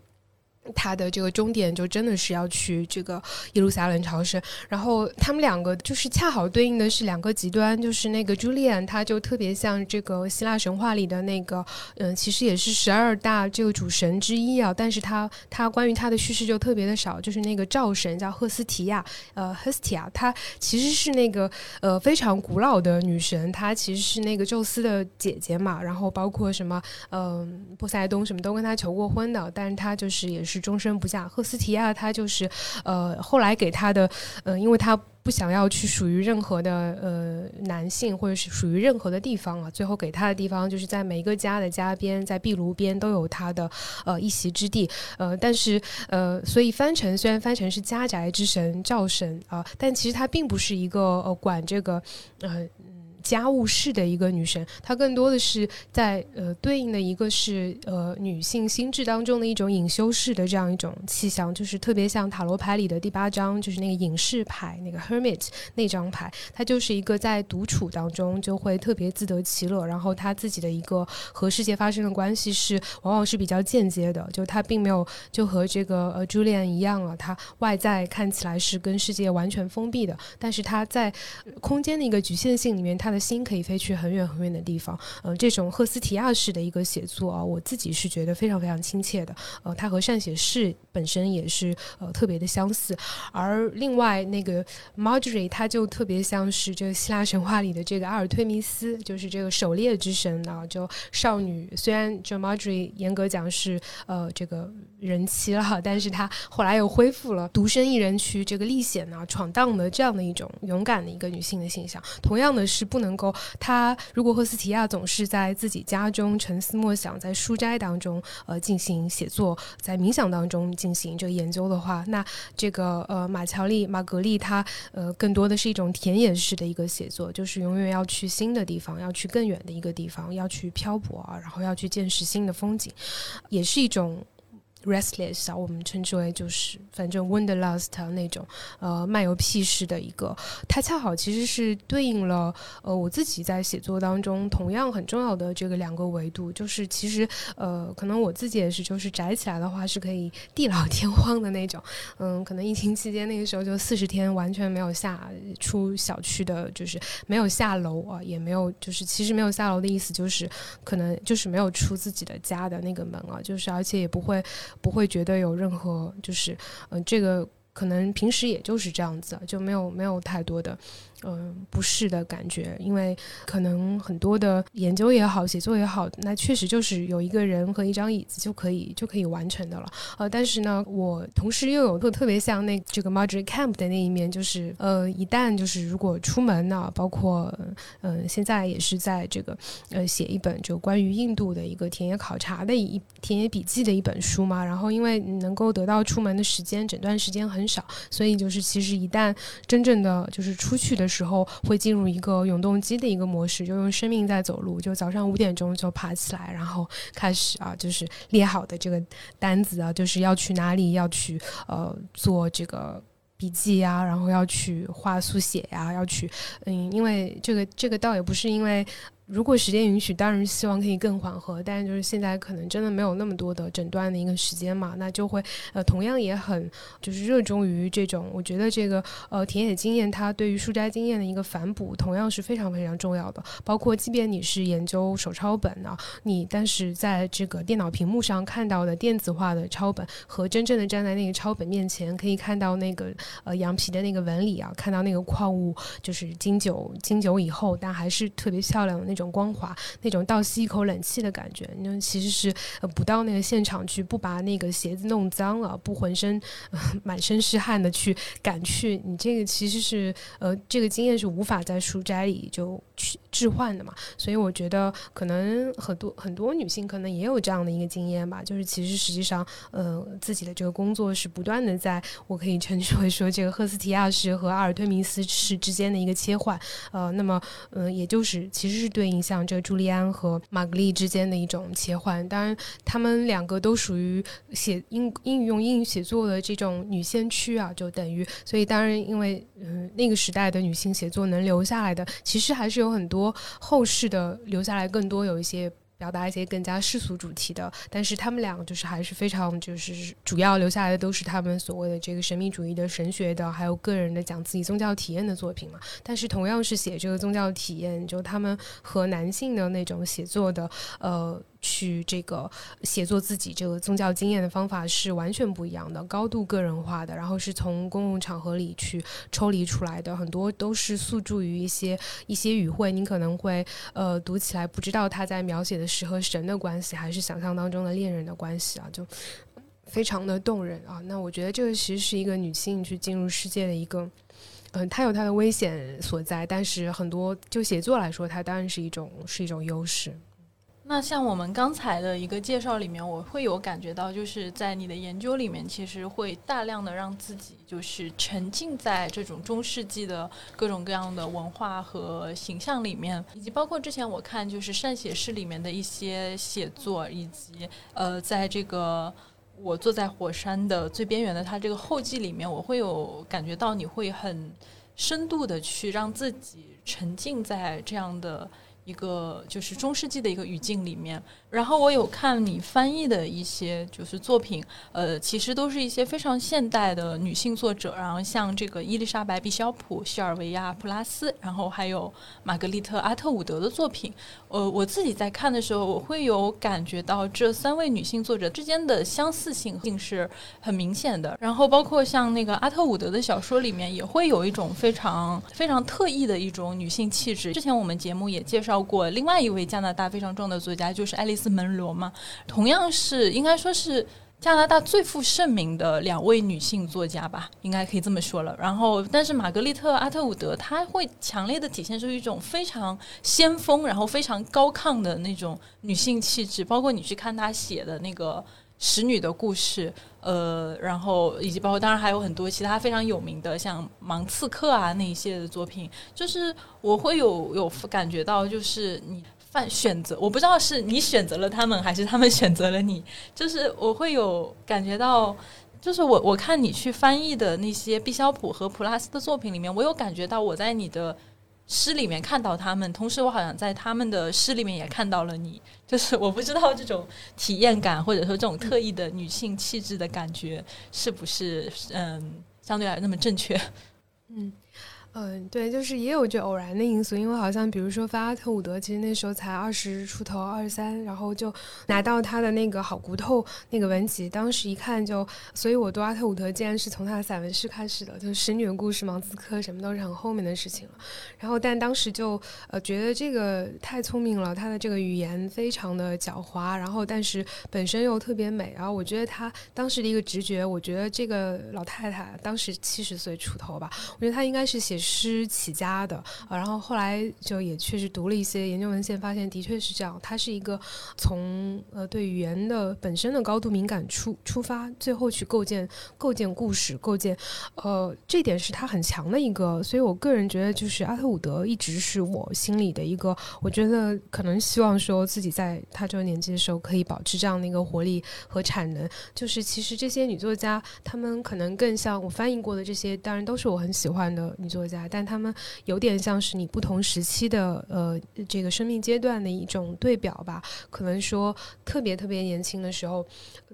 他的这个终点就真的是要去这个耶路撒冷朝圣，然后他们两个就是恰好对应的是两个极端，就是那个朱丽安，他就特别像这个希腊神话里的那个，嗯，其实也是十二大这个主神之一啊，但是他他关于他的叙事就特别的少，就是那个赵神叫赫斯提亚，呃，赫斯提亚，她其实是那个呃非常古老的女神，她其实是那个宙斯的姐姐嘛，然后包括什么，嗯，波塞冬什么都跟她求过婚的，但是她就是也是。是终身不嫁。赫斯提亚，她就是，呃，后来给她的，呃，因为她不想要去属于任何的呃男性，或者是属于任何的地方啊。最后给她的地方，就是在每一个家的家边，在壁炉边都有她的呃一席之地。呃，但是呃，所以翻成虽然翻成是家宅之神赵神啊，但其实她并不是一个呃管这个呃。家务事的一个女神，她更多的是在呃对应的一个是呃女性心智当中的一种隐修式的这样一种气象，就是特别像塔罗牌里的第八张，就是那个隐士牌那个 Hermit 那张牌，它就是一个在独处当中就会特别自得其乐，然后她自己的一个和世界发生的关系是往往是比较间接的，就她并没有就和这个呃 Julian 一样啊，她外在看起来是跟世界完全封闭的，但是她在空间的一个局限性里面，她的心可以飞去很远很远的地方，呃，这种赫斯提亚式的一个写作啊，我自己是觉得非常非常亲切的，呃，它和善写诗本身也是呃特别的相似，而另外那个 Marjorie，它就特别像是这个希腊神话里的这个阿尔忒弥斯，就是这个狩猎之神啊，就少女，虽然这 Marjorie 严格讲是呃这个人妻了，但是她后来又恢复了独身一人去这个历险啊、闯荡的这样的一种勇敢的一个女性的形象，同样的是不能。能够，他如果赫斯提亚总是在自己家中沉思默想，在书斋当中呃进行写作，在冥想当中进行这个研究的话，那这个呃马乔丽马格丽她呃更多的是一种田野式的一个写作，就是永远要去新的地方，要去更远的一个地方，要去漂泊啊，然后要去见识新的风景，也是一种。Restless 啊，我们称之为就是反正 wanderlust 那种呃漫游屁式的一个，它恰好其实是对应了呃我自己在写作当中同样很重要的这个两个维度，就是其实呃可能我自己也是，就是宅起来的话是可以地老天荒的那种，嗯，可能疫情期间那个时候就四十天完全没有下出小区的，就是没有下楼啊，也没有就是其实没有下楼的意思就是可能就是没有出自己的家的那个门啊，就是而且也不会。不会觉得有任何，就是，嗯，这个可能平时也就是这样子，就没有没有太多的，嗯不适的感觉，因为可能很多的研究也好，写作也好，那确实就是有一个人和一张椅子就可以就可以完成的了。呃，但是呢，我同时又有特特别像那这个 Marjorie Camp 的那一面，就是呃，一旦就是如果出门呢，包括嗯、现在也是在这个呃写一本就关于印度的一个田野考察的一田野笔记的一本书嘛。然后因为能够得到出门的时间，整段时间很少，所以就是其实一旦真正的就是出去的时时候，会进入一个永动机的一个模式，就用生命在走路。就早上五点钟就爬起来，然后开始啊，就是列好的这个单子啊，就是要去哪里，要去呃做这个。笔记呀、然后要去画速写呀、要去，嗯，因为这个这个倒也不是因为，如果时间允许，当然希望可以更缓和，但是就是现在可能真的没有那么多的诊断的一个时间嘛，那就会呃，同样也很就是热衷于这种，我觉得这个呃田野经验它对于书斋经验的一个反哺，同样是非常非常重要的。包括即便你是研究手抄本啊，你但是在这个电脑屏幕上看到的电子化的抄本，和真正的站在那个抄本面前，可以看到那个呃羊皮的那个纹理啊，看到那个矿物就是经久经久以后，但还是特别漂亮的那种光滑，那种倒吸一口冷气的感觉。那其实是呃不到那个现场去，不把那个鞋子弄脏了，不浑身、满身是汗的去赶去，你这个其实是呃这个经验是无法在书斋里就去置换的嘛。所以我觉得可能很多很多女性可能也有这样的一个经验吧，就是其实实际上呃自己的这个工作是不断的在，我可以称之为说这个赫斯提亚式和阿尔忒弥斯式之间的一个切换。呃，那么嗯、呃，也就是其实是对应像这朱利安和玛格丽之间的一种切换。当然，他们两个都属于写英英语用英语写作的这种女先驱啊，就等于所以当然因为嗯、那个时代的女性写作能留下来的，其实还是有很多后世的留下来更多有一些。表达一些更加世俗主题的，但是他们俩就是还是非常就是主要留下来的都是他们所谓的这个神秘主义的神学的，还有个人的讲自己宗教体验的作品嘛。但是同样是写这个宗教体验，就他们和男性的那种写作的呃。去这个写作自己这个宗教经验的方法是完全不一样的，高度个人化的，然后是从公共场合里去抽离出来的，很多都是诉诸于一些一些语汇，你可能会呃读起来不知道他在描写的是和神的关系，还是想象当中的恋人的关系啊，就非常的动人啊。那我觉得这个其实是一个女性去进入世界的一个。嗯，它有它的危险所在，但是很多就写作来说，它当然是一种是一种优势。那像我们刚才的一个介绍里面，我会有感觉到，就是在你的研究里面，其实会大量的让自己就是沉浸在这种中世纪的各种各样的文化和形象里面，以及包括之前我看就是善写诗里面的一些写作，以及呃，在这个我坐在火山的最边缘的它这个后记里面，我会有感觉到你会很深度的去让自己沉浸在这样的。一个就是中世纪的一个语境里面，然后我有看你翻译的一些就是作品，呃，其实都是一些非常现代的女性作者，然后像这个伊丽莎白·毕肖普、西尔维亚·普拉斯，然后还有玛格丽特·阿特伍德的作品。呃，我自己在看的时候，我会有感觉到这三位女性作者之间的相似性性是很明显的。然后包括像那个阿特伍德的小说里面，也会有一种非常非常特异的一种女性气质。之前我们节目也介绍。过另外一位加拿大非常重要的作家就是爱丽丝·门罗嘛，同样是应该说是加拿大最负盛名的两位女性作家吧，应该可以这么说了。然后，但是玛格丽特·阿特伍德，她会强烈的体现出一种非常先锋，然后非常高亢的那种女性气质。包括你去看她写的那个使女的故事，呃，然后以及包括当然还有很多其他非常有名的，像盲刺客啊那一些的作品，就是我会有有感觉到，就是你犯选择，我不知道是你选择了他们，还是他们选择了你，就是我会有感觉到。就是我我看你去翻译的那些毕肖普和普拉斯的作品里面，我有感觉到我在你的诗里面看到他们，同时我好像在他们的诗里面也看到了你。就是我不知道这种体验感，或者说这种特异的女性气质的感觉，是不是嗯相对来那么正确？嗯嗯，对，就是也有这偶然的因素，因为好像比如说发特伍德，其实那时候才二十出头，二十三，然后就拿到他的那个好骨头那个文集，当时一看就，所以我读阿特伍德竟然是从他的散文诗开始的，就是《使女的故事》《芒刺科》什么都是很后面的事情了。然后但当时就呃觉得这个太聪明了，他的这个语言非常的狡猾，然后但是本身又特别美，然后我觉得他当时的一个直觉，我觉得这个老太太当时七十岁出头吧，我觉得她应该是写。诗起家的啊，然后后来就也确实读了一些研究文献，发现的确是这样。他是一个从呃对语言的本身的高度敏感出出发，最后去构建构建故事，构建呃这点是他很强的一个。所以我个人觉得，就是阿特伍德一直是我心里的一个，我觉得可能希望说自己在他这个年纪的时候可以保持这样的一个活力和产能。就是其实这些女作家，她们可能更像我翻译过的这些，当然都是我很喜欢的女作家。但他们有点像是你不同时期的呃这个生命阶段的一种对表吧。可能说特别特别年轻的时候，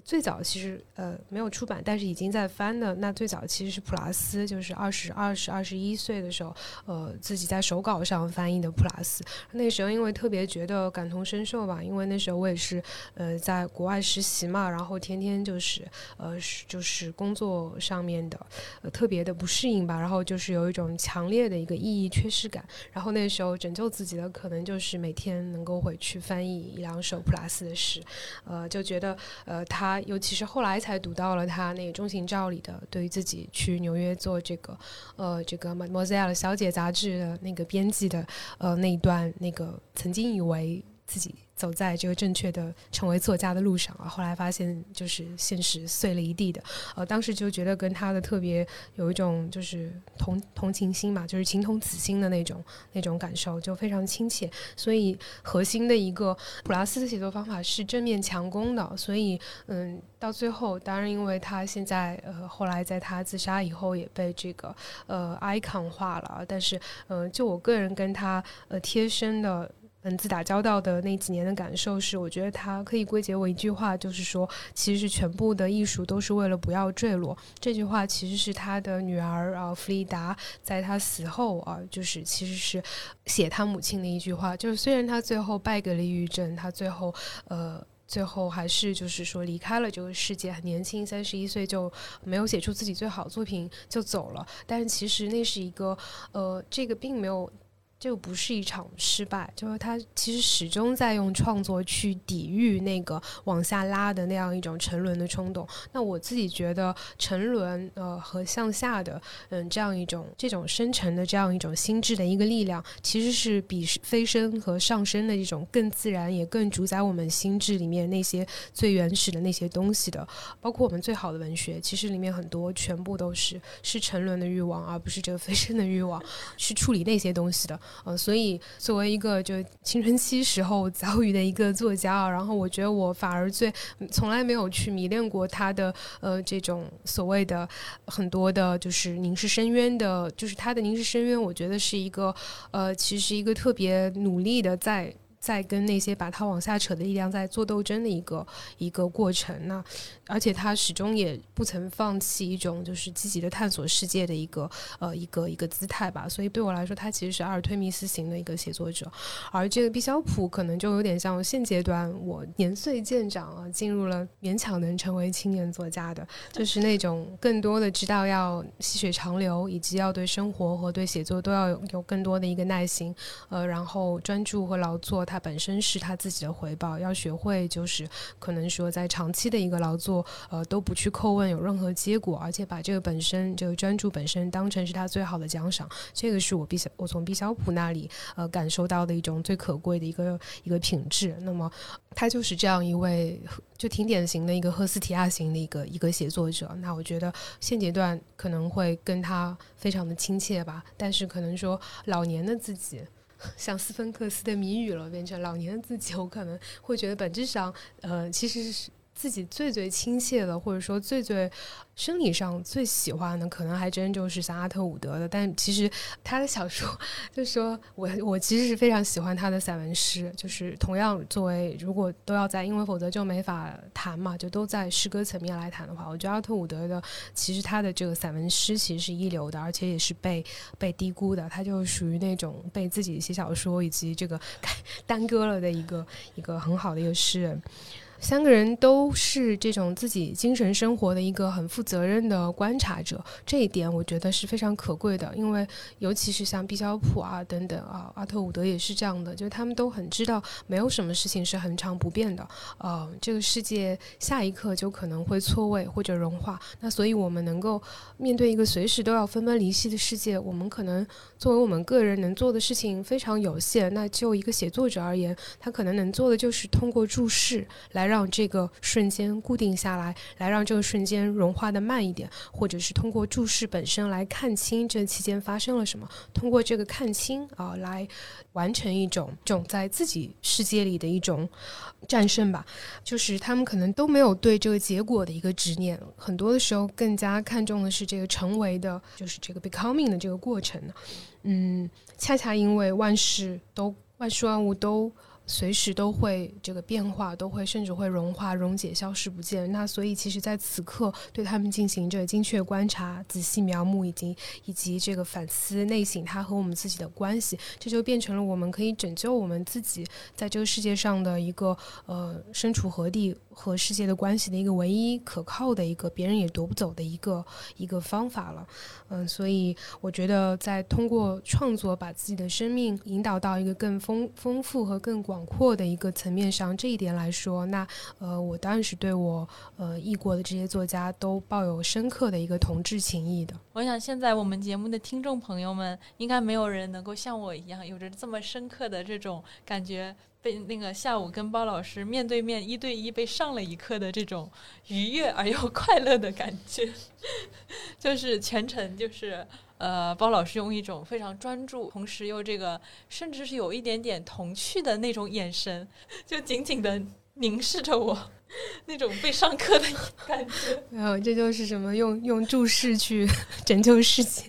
最早其实呃没有出版，但是已经在翻的。那最早其实是普拉斯，就是二十二十二十一岁的时候，呃自己在手稿上翻译的普拉斯。那时候因为特别觉得感同身受吧，因为那时候我也是呃在国外实习嘛，然后天天就是呃就是工作上面的呃特别的不适应吧，然后就是有一种。强烈的一个意义缺失感，然后那时候拯救自己的可能就是每天能够回去翻译一两首普拉斯的诗，呃，就觉得呃，他尤其是后来才读到了他那个《中情照》里的对于自己去纽约做这个呃这个《莫泽尔的小姐》杂志的那个编辑的呃那一段，那个曾经以为自己。走在这个正确的成为作家的路上啊，后来发现就是现实碎了一地的，呃，当时就觉得跟他的特别有一种就是同同情心嘛，就是情同此心的那种那种感受，就非常亲切。所以核心的一个普拉斯的写作方法是正面强攻的，所以嗯，到最后当然因为他现在呃后来在他自杀以后也被这个呃 icon 化了，但是嗯，就我个人跟他呃贴身的。文字打交道的那几年的感受是，我觉得它可以归结为一句话，就是说，其实全部的艺术都是为了不要坠落。这句话其实是他的女儿啊，弗里达在他死后啊，就是其实是写他母亲的一句话。就是虽然他最后败给了抑郁症，他最后呃，最后还是就是说离开了这个世界，很年轻，三十一岁就没有写出自己最好作品就走了。但是其实那是一个呃，这个并没有。这不是一场失败，就是他其实始终在用创作去抵御那个往下拉的那样一种沉沦的冲动。那我自己觉得沉沦呃和向下的嗯这样一种这种深沉的这样一种心智的一个力量，其实是比飞升和上升的一种更自然也更主宰我们心智里面那些最原始的那些东西的。包括我们最好的文学，其实里面很多全部都是是沉沦的欲望，而不是这个飞升的欲望，去处理那些东西的。呃，所以作为一个就青春期时候遭遇的一个作家啊，然后我觉得我反而最从来没有去迷恋过他的呃这种所谓的很多的，就是凝视深渊的，就是他的凝视深渊，我觉得是一个呃，其实一个特别努力的在。在跟那些把他往下扯的力量在做斗争的一个一个过程呢，而且他始终也不曾放弃一种就是积极的探索世界的一个呃一个一个姿态吧。所以对我来说，他其实是阿尔忒弥斯型的一个写作者，而这个毕肖普可能就有点像现阶段我年岁渐长啊，进入了勉强能成为青年作家的，就是那种更多的知道要细水长流，以及要对生活和对写作都要有有更多的一个耐心，呃，然后专注和劳作。它本身是他自己的回报，要学会就是可能说在长期的一个劳作，呃，都不去叩问有任何结果，而且把这个本身这个专注本身当成是他最好的奖赏，这个是我毕小我从毕肖普那里呃感受到的一种最可贵的一个一个品质。那么他就是这样一位就挺典型的一个赫斯提亚型的一个一个写作者。那我觉得现阶段可能会跟他非常的亲切吧，但是可能说老年的自己。像斯芬克斯的谜语了，变成老年的自己，我可能会觉得本质上，呃，其实是。自己最最亲切的，或者说最最生理上最喜欢的，可能还真就是像阿特伍德的。但其实 他的小说，就说我我其实是非常喜欢他的散文诗，就是同样作为如果都要在，因为否则就没法谈嘛，就都在诗歌层面来谈的话，我觉得阿特伍德的其实他的这个散文诗其实是一流的，而且也是被被低估的。他就属于那种被自己写小说以及这个 耽搁了的一个一个很好的一个诗人。三个人都是这种自己精神生活的一个很负责任的观察者，这一点我觉得是非常可贵的。因为尤其是像毕肖普啊等等啊，阿特伍德也是这样的，就是他们都很知道没有什么事情是恒常不变的。呃，这个世界下一刻就可能会错位或者融化。那所以我们能够面对一个随时都要分崩离析的世界，我们可能作为我们个人能做的事情非常有限。那就一个写作者而言，他可能能做的就是通过注释来。让这个瞬间固定下来，来让这个瞬间融化的慢一点，或者是通过注释本身来看清这期间发生了什么，通过这个看清啊，来完成一种种在自己世界里的一种战胜吧。就是他们可能都没有对这个结果的一个执念，很多的时候更加看重的是这个成为的，就是这个 becoming 的这个过程。嗯，恰恰因为万事都万事万物都。随时都会这个变化，都会甚至会融化、溶解、消失不见。那所以，其实在此刻对他们进行着精确观察、仔细描摹，以及以及这个反思内省，它和我们自己的关系，这就变成了我们可以拯救我们自己在这个世界上的一个呃身处何地和世界的关系的一个唯一可靠的一个别人也夺不走的一个一个方法了。嗯，所以我觉得在通过创作把自己的生命引导到一个更丰丰富和更。广阔的一个层面上，这一点来说，那呃，我当然是对我呃译过的这些作家都抱有深刻的一个同志情谊的。我想，现在我们节目的听众朋友们，应该没有人能够像我一样，有着这么深刻的这种感觉，被那个下午跟包老师面对面一对一被上了一课的这种愉悦而又快乐的感觉，就是全程就是。呃，包老师用一种非常专注，同时又这个，甚至是有一点点童趣的那种眼神，就紧紧的凝视着我，那种被上课的感觉。没有，这就是什么用用注视去 拯救世界。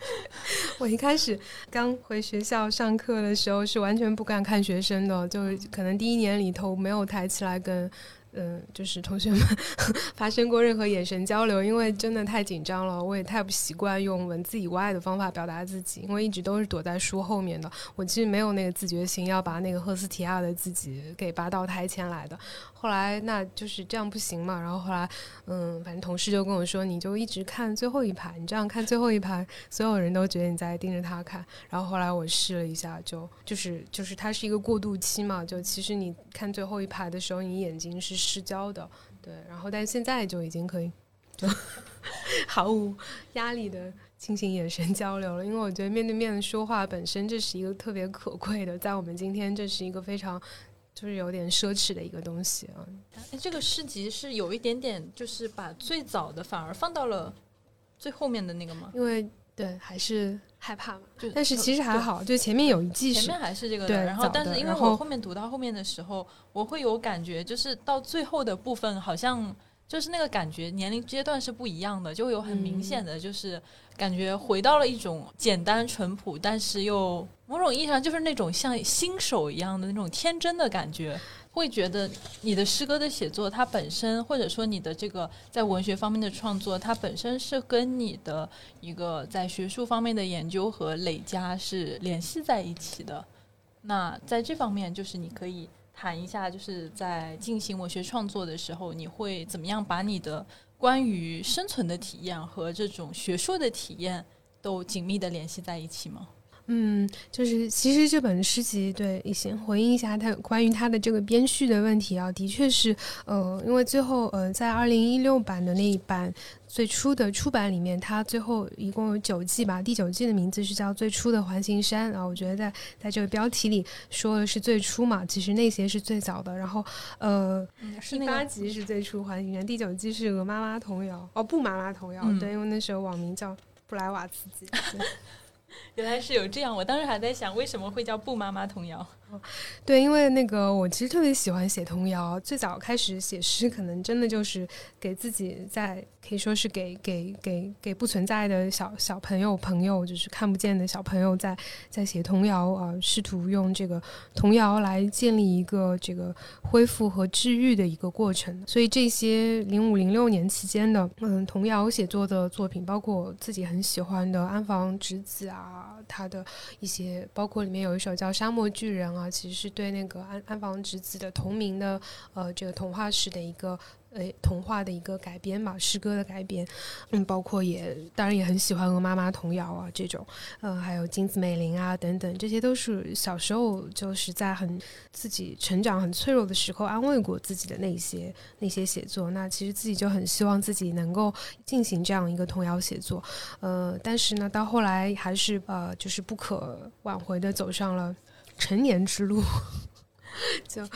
我一开始刚回学校上课的时候是完全不敢看学生的，就是可能第一年里头没有抬起来跟。嗯，就是同学们 发生过任何眼神交流，因为真的太紧张了，我也太不习惯用文字以外的方法表达自己，因为一直都是躲在书后面的，我其实没有那个自觉性要把那个赫斯提亚的自己给拔到台前来的。后来那就是这样不行嘛，然后后来，嗯，反正同事就跟我说，你就一直看最后一排，你这样看最后一排，所有人都觉得你在盯着他看。然后后来我试了一下，就就是就是它是一个过渡期嘛，就其实你看最后一排的时候，你眼睛是失焦的，对。然后但现在就已经可以就 毫无压力的进行眼神交流了，因为我觉得面对面的说话本身这是一个特别可贵的，在我们今天这是一个非常。就是有点奢侈的一个东西啊！哎，这个诗集是有一点点，就是把最早的反而放到了最后面的那个吗？因为对，还是害怕嘛。就但是其实还好，就前面有一季前面还是这个对，然后但是因为我后面读到后面的时候，我会有感觉，就是到最后的部分，好像就是那个感觉年龄阶段是不一样的，就会有很明显的就是。感觉回到了一种简单淳朴，但是又某种意义上就是那种像新手一样的那种天真的感觉。会觉得你的诗歌的写作，它本身或者说你的这个在文学方面的创作，它本身是跟你的一个在学术方面的研究和累加是联系在一起的。那在这方面，就是你可以谈一下，就是在进行文学创作的时候，你会怎么样把你的。关于生存的体验和这种学术的体验都紧密的联系在一起吗？嗯，就是其实这本诗集，对，先回应一下他关于他的这个编序的问题啊，的确是，呃，因为最后呃，在二零一六版的那一版。最初的出版里面，它最后一共有九季吧。第九季的名字是叫《最初的环形山》啊。我觉得在在这个标题里说的是最初嘛，其实那些是最早的。然后，呃，第八集是最初环形山，第九季是鹅妈妈童谣哦，不妈妈童谣，对，因为那时候网名叫布莱瓦茨基。原来是有这样，我当时还在想为什么会叫布妈妈童谣。对，因为那个我其实特别喜欢写童谣，最早开始写诗，可能真的就是给自己在，可以说是给给给给不存在的小小朋友朋友，就是看不见的小朋友在在写童谣啊，试图用这个童谣来建立一个这个恢复和治愈的一个过程。所以这些零五零六年期间的嗯童谣写作的作品，包括我自己很喜欢的安房直子啊，他的一些，包括里面有一首叫《沙漠巨人》啊，啊其实是对那个安安房直子的同名的呃这个童话史的一个呃童话的一个改编嘛，诗歌的改编。嗯，包括也当然也很喜欢鹅妈妈童谣啊这种，呃，还有金子美玲啊等等，这些都是小时候就是在很自己成长很脆弱的时候安慰过自己的那些那些写作。那其实自己就很希望自己能够进行这样一个童谣写作，呃，但是呢，到后来还是呃就是不可挽回的走上了。成年之路，就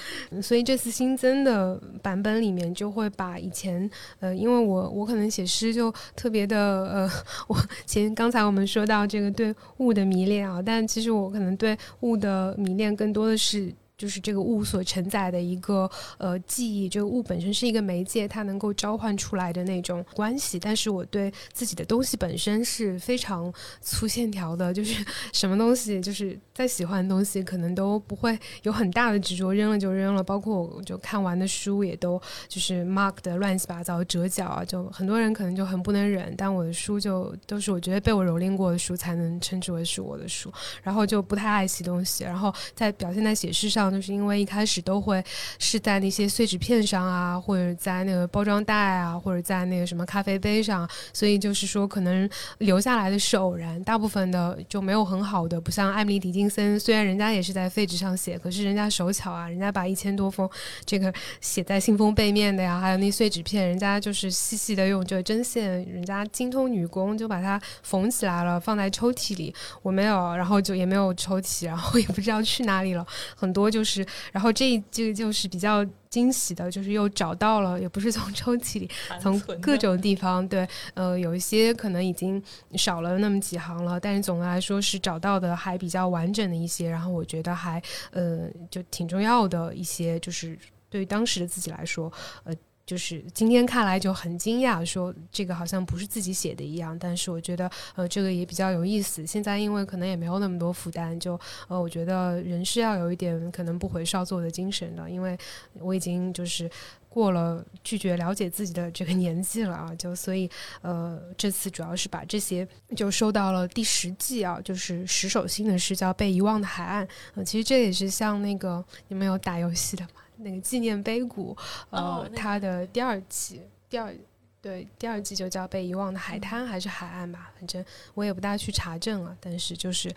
所以这次新增的版本里面就会把以前呃，因为我我可能写诗就特别的呃，我前刚才我们说到这个对物的迷恋啊，但其实我可能对物的迷恋更多的是。就是这个物所承载的一个呃记忆，这个物本身是一个媒介，它能够召唤出来的那种关系。但是我对自己的东西本身是非常粗线条的，就是 什么东西，就是再喜欢的东西，可能都不会有很大的执着，扔了就扔了。包括我就看完的书，也都就是 mark 的乱七八糟，折角啊，就很多人可能就很不能忍。但我的书就都是我觉得被我蹂躏过的书，才能称之为是我的书。然后就不太爱惜东西，然后在表现在写诗上。就是因为一开始都会是在那些碎纸片上啊，或者在那个包装袋啊，或者在那个什么咖啡杯上，所以就是说可能留下来的是偶然，大部分的就没有很好的，不像艾米丽·狄金森，虽然人家也是在废纸上写，可是人家手巧啊，人家把一千多封这个写在信封背面的呀，还有那碎纸片，人家就是细细的用这个针线，人家精通女工就把它缝起来了，放在抽屉里。我没有，然后就也没有抽屉，然后也不知道去哪里了，很多。就是，然后这这个就是比较惊喜的，就是又找到了，也不是从抽屉里，从各种地方，对，呃，有一些可能已经少了那么几行了，但是总的来说是找到的还比较完整的一些，然后我觉得还呃就挺重要的一些，就是对于当时的自己来说，呃。就是今天看来就很惊讶，说这个好像不是自己写的一样，但是我觉得呃这个也比较有意思。现在因为可能也没有那么多负担，就呃我觉得人是要有一点可能不回少做的精神的，因为我已经就是过了拒绝了解自己的这个年纪了啊，就所以呃这次主要是把这些就收到了第十季啊，就是十首新的诗叫《被遗忘的海岸》，呃其实这也是像那个你们有打游戏的吗？那个纪念碑谷，呃，它的第二季，第二对第二季就叫被遗忘的海滩还是海岸吧，反正我也不大去查证了，但是就是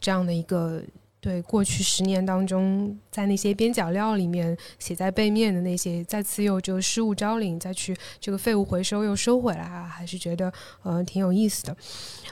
这样的一个。对过去十年当中，在那些边角料里面写在背面的那些，再次又这个失物招领，再去这个废物回收又收回来啊，还是觉得呃挺有意思的。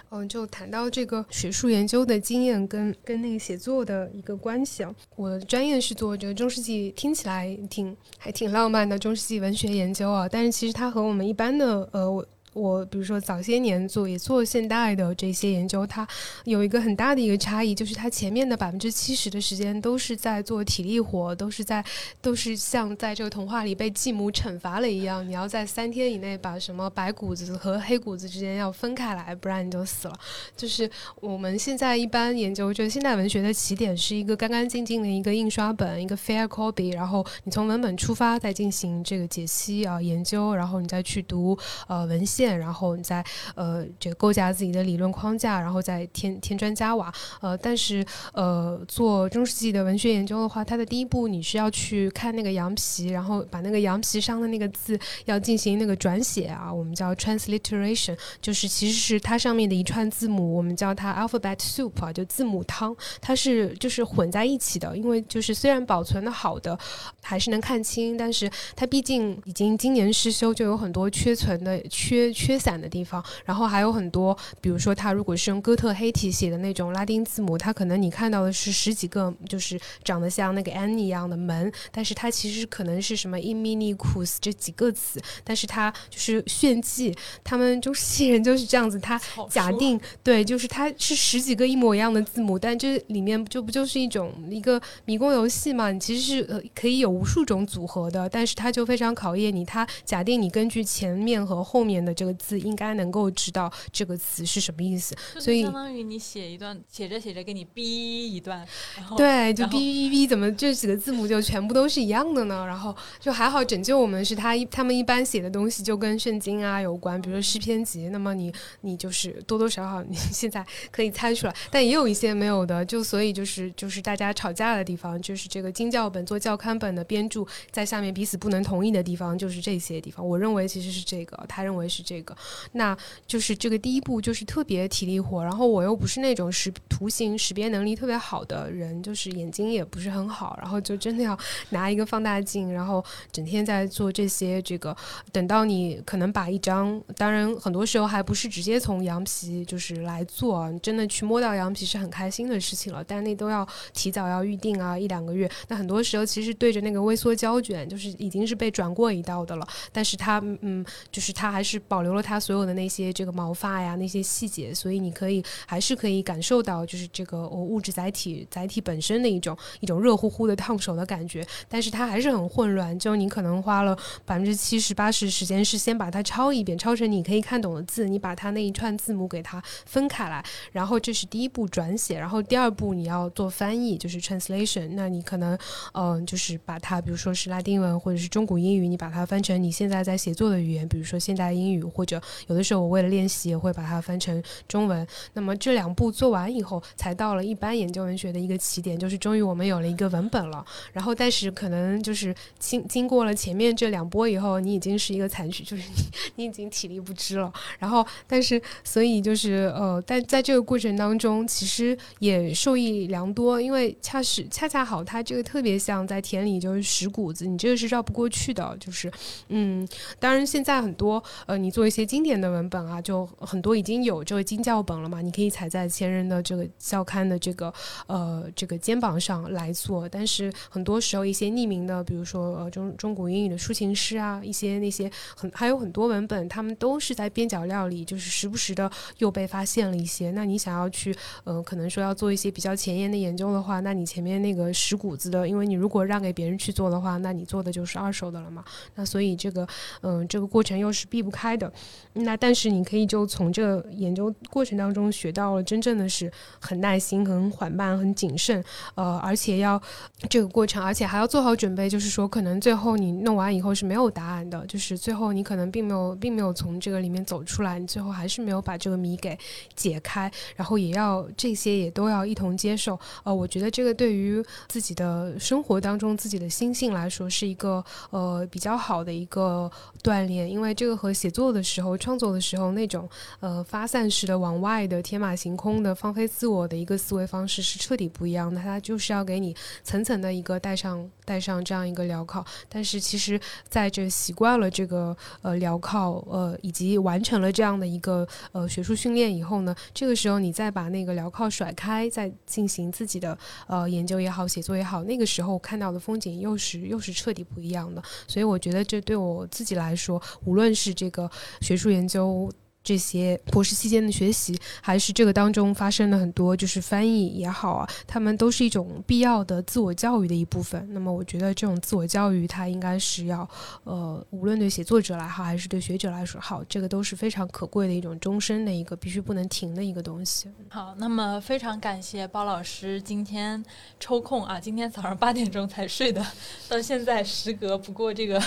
嗯，就谈到这个学术研究的经验跟跟那个写作的一个关系啊，我专业是做这个中世纪，听起来挺还挺浪漫的中世纪文学研究啊，但是其实它和我们一般的呃我我。比如说早些年做也做现代的这些研究，它有一个很大的一个差异，就是它前面的百分之七十的时间都是在做体力活，都是在都是像在这个童话里被继母惩罚了一样，你要在三天以内把什么白骨子和黑骨子之间要分开来，不然你就死了。就是我们现在一般研究这个现代文学的起点是一个干干净净的一个印刷本，一个 fair copy，然后你从文本出发再进行这个解析啊研究，然后你再去读呃文献。然后你再呃这个构架自己的理论框架，然后再添添砖加瓦。呃，但是呃做中世纪的文学研究的话，它的第一步你是要去看那个羊皮，然后把那个羊皮上的那个字要进行那个转写啊，我们叫 transliteration，就是其实是它上面的一串字母，我们叫它 alphabet soup 啊，就字母汤，它是就是混在一起的。因为就是虽然保存的好的还是能看清，但是它毕竟已经今年失修，就有很多缺存的缺。缺缺散的地方。然后还有很多，比如说他如果是用哥特黑体写的那种拉丁字母，它可能你看到的是十几个，就是长得像那个 N 一样的门，但是它其实可能是什么 in mini cus 这几个词，但是它就是炫技，他们中世纪人就是这样子，他假定对，就是它是十几个一模一样的字母，但这里面就不就是一种一个迷宫游戏嘛？你其实是呃可以有无数种组合的，但是它就非常考验你，它假定你根据前面和后面的这个字应该能够知道这个词是什么意思，所以相当于你写一段写着写着给你逼一段，然后对，就然后 B B B 怎么这几个字母就全部都是一样的呢？然后就还好拯救我们是他一他们一般写的东西就跟圣经啊有关，比如说诗篇集，那么你你就是多多少少你 现在可以猜出来，但也有一些没有的，就所以就是就是大家吵架的地方，就是这个经教本做教刊本的编著在下面彼此不能同意的地方，就是这些地方。我认为其实是这个，他认为是这个，那就是这个第一步就是特别体力活，然后我又不是那种识图形识别能力特别好的人，就是眼睛也不是很好，然后就真的要拿一个放大镜，然后整天在做这些这个。等到你可能把一张，当然很多时候还不是直接从羊皮就是来做，真的去摸到羊皮是很开心的事情了，但那都要提早要预定啊，一两个月。那很多时候其实对着那个微缩胶卷，就是已经是被转过一道的了，但是它嗯，就是它还是保保留了它所有的那些这个毛发呀那些细节，所以你可以还是可以感受到就是这个物质载体载体本身的一种一种热乎乎的烫手的感觉，但是它还是很混乱，就你可能花了百分之七十八十时间是先把它抄一遍，抄成你可以看懂的字，你把它那一串字母给它分开来，然后这是第一步转写，然后第二步你要做翻译，就是 translation，那你可能嗯、就是把它比如说是拉丁文或者是中古英语，你把它翻成你现在在写作的语言，比如说现代英语，或者有的时候我为了练习也会把它翻成中文。那么这两步做完以后，才到了一般研究文学的一个起点，就是终于我们有了一个文本了。然后，但是可能就是经经过了前面这两波以后，你已经是一个残局，就是你你已经体力不支了。然后，但是所以就是呃，但在这个过程当中，其实也受益良多，因为恰是恰恰好，它这个特别像在田里就是石谷子，你这个是绕不过去的。就是嗯，当然现在很多呃，你做做一些经典的文本啊，就很多已经有这个经教本了嘛，你可以踩在前人的这个校刊的这个呃这个肩膀上来做。但是很多时候一些匿名的，比如说呃中中古英语的抒情诗啊，一些那些很还有很多文本，他们都是在边角料里，就是时不时的又被发现了一些。那你想要去呃，可能说要做一些比较前沿的研究的话，那你前面那个石谷子的，因为你如果让给别人去做的话，那你做的就是二手的了嘛。那所以这个嗯、这个过程又是避不开的。那但是你可以就从这个研究过程当中学到了真正的是很耐心、很缓慢、很谨慎，呃，而且要这个过程，而且还要做好准备，就是说可能最后你弄完以后是没有答案的，就是最后你可能并没有并没有从这个里面走出来，你最后还是没有把这个谜给解开，然后也要这些也都要一同接受。呃，我觉得这个对于自己的生活当中自己的心性来说是一个呃比较好的一个锻炼，因为这个和写作的时候、创作的时候那种呃发散式的往外的天马行空的放飞自我的一个思维方式是彻底不一样的。它就是要给你层层的一个带上带上这样一个镣铐，但是其实在这习惯了这个呃镣铐呃以及完成了这样的一个呃学术训练以后呢，这个时候你再把那个镣铐甩开，再进行自己的呃研究也好、写作也好，那个时候看到的风景又是又是彻底不一样的。所以我觉得这对我自己来说，无论是这个学术研究。这些博士期间的学习，还是这个当中发生了很多，就是翻译也好啊，他们都是一种必要的自我教育的一部分。那么，我觉得这种自我教育，它应该是要，呃，无论对写作者来好，还是对学者来说好，这个都是非常可贵的一种终身的一个必须不能停的一个东西。好，那么非常感谢包老师今天抽空啊，今天早上八点钟才睡的，到现在时隔不过这个，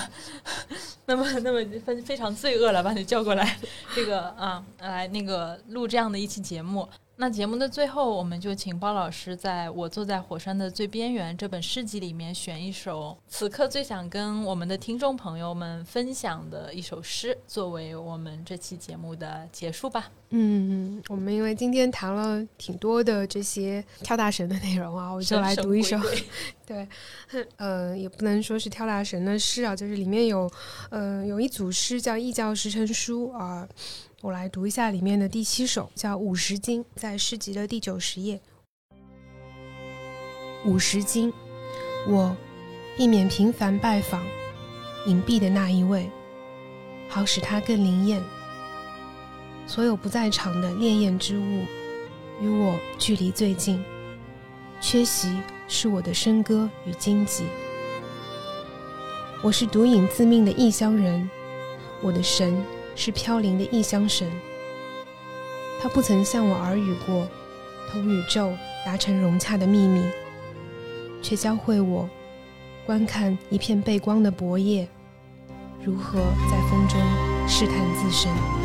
那么那么非非常罪恶了，把你叫过来，这个啊来那个录这样的一期节目。那节目的最后，我们就请包老师在我坐在火山的最边缘这本诗集里面选一首此刻最想跟我们的听众朋友们分享的一首诗，作为我们这期节目的结束吧。嗯，我们因为今天谈了挺多的这些跳大神的内容啊，我就来读一首 对，呃，也不能说是跳大神的诗啊，就是里面有，呃，有一组诗叫《异教十成书》啊，我来读一下里面的第七首，叫《五十经》，在诗集的第九十页。五十经，我避免频繁拜访隐蔽的那一位，好使他更灵验。所有不在场的烈焰之物，与我距离最近。缺席是我的笙歌与荆棘。我是独饮自命的异乡人，我的神是飘零的异乡神。他不曾向我耳语过，同宇宙达成融洽的秘密，却教会我观看一片背光的薄叶，如何在风中试探自身。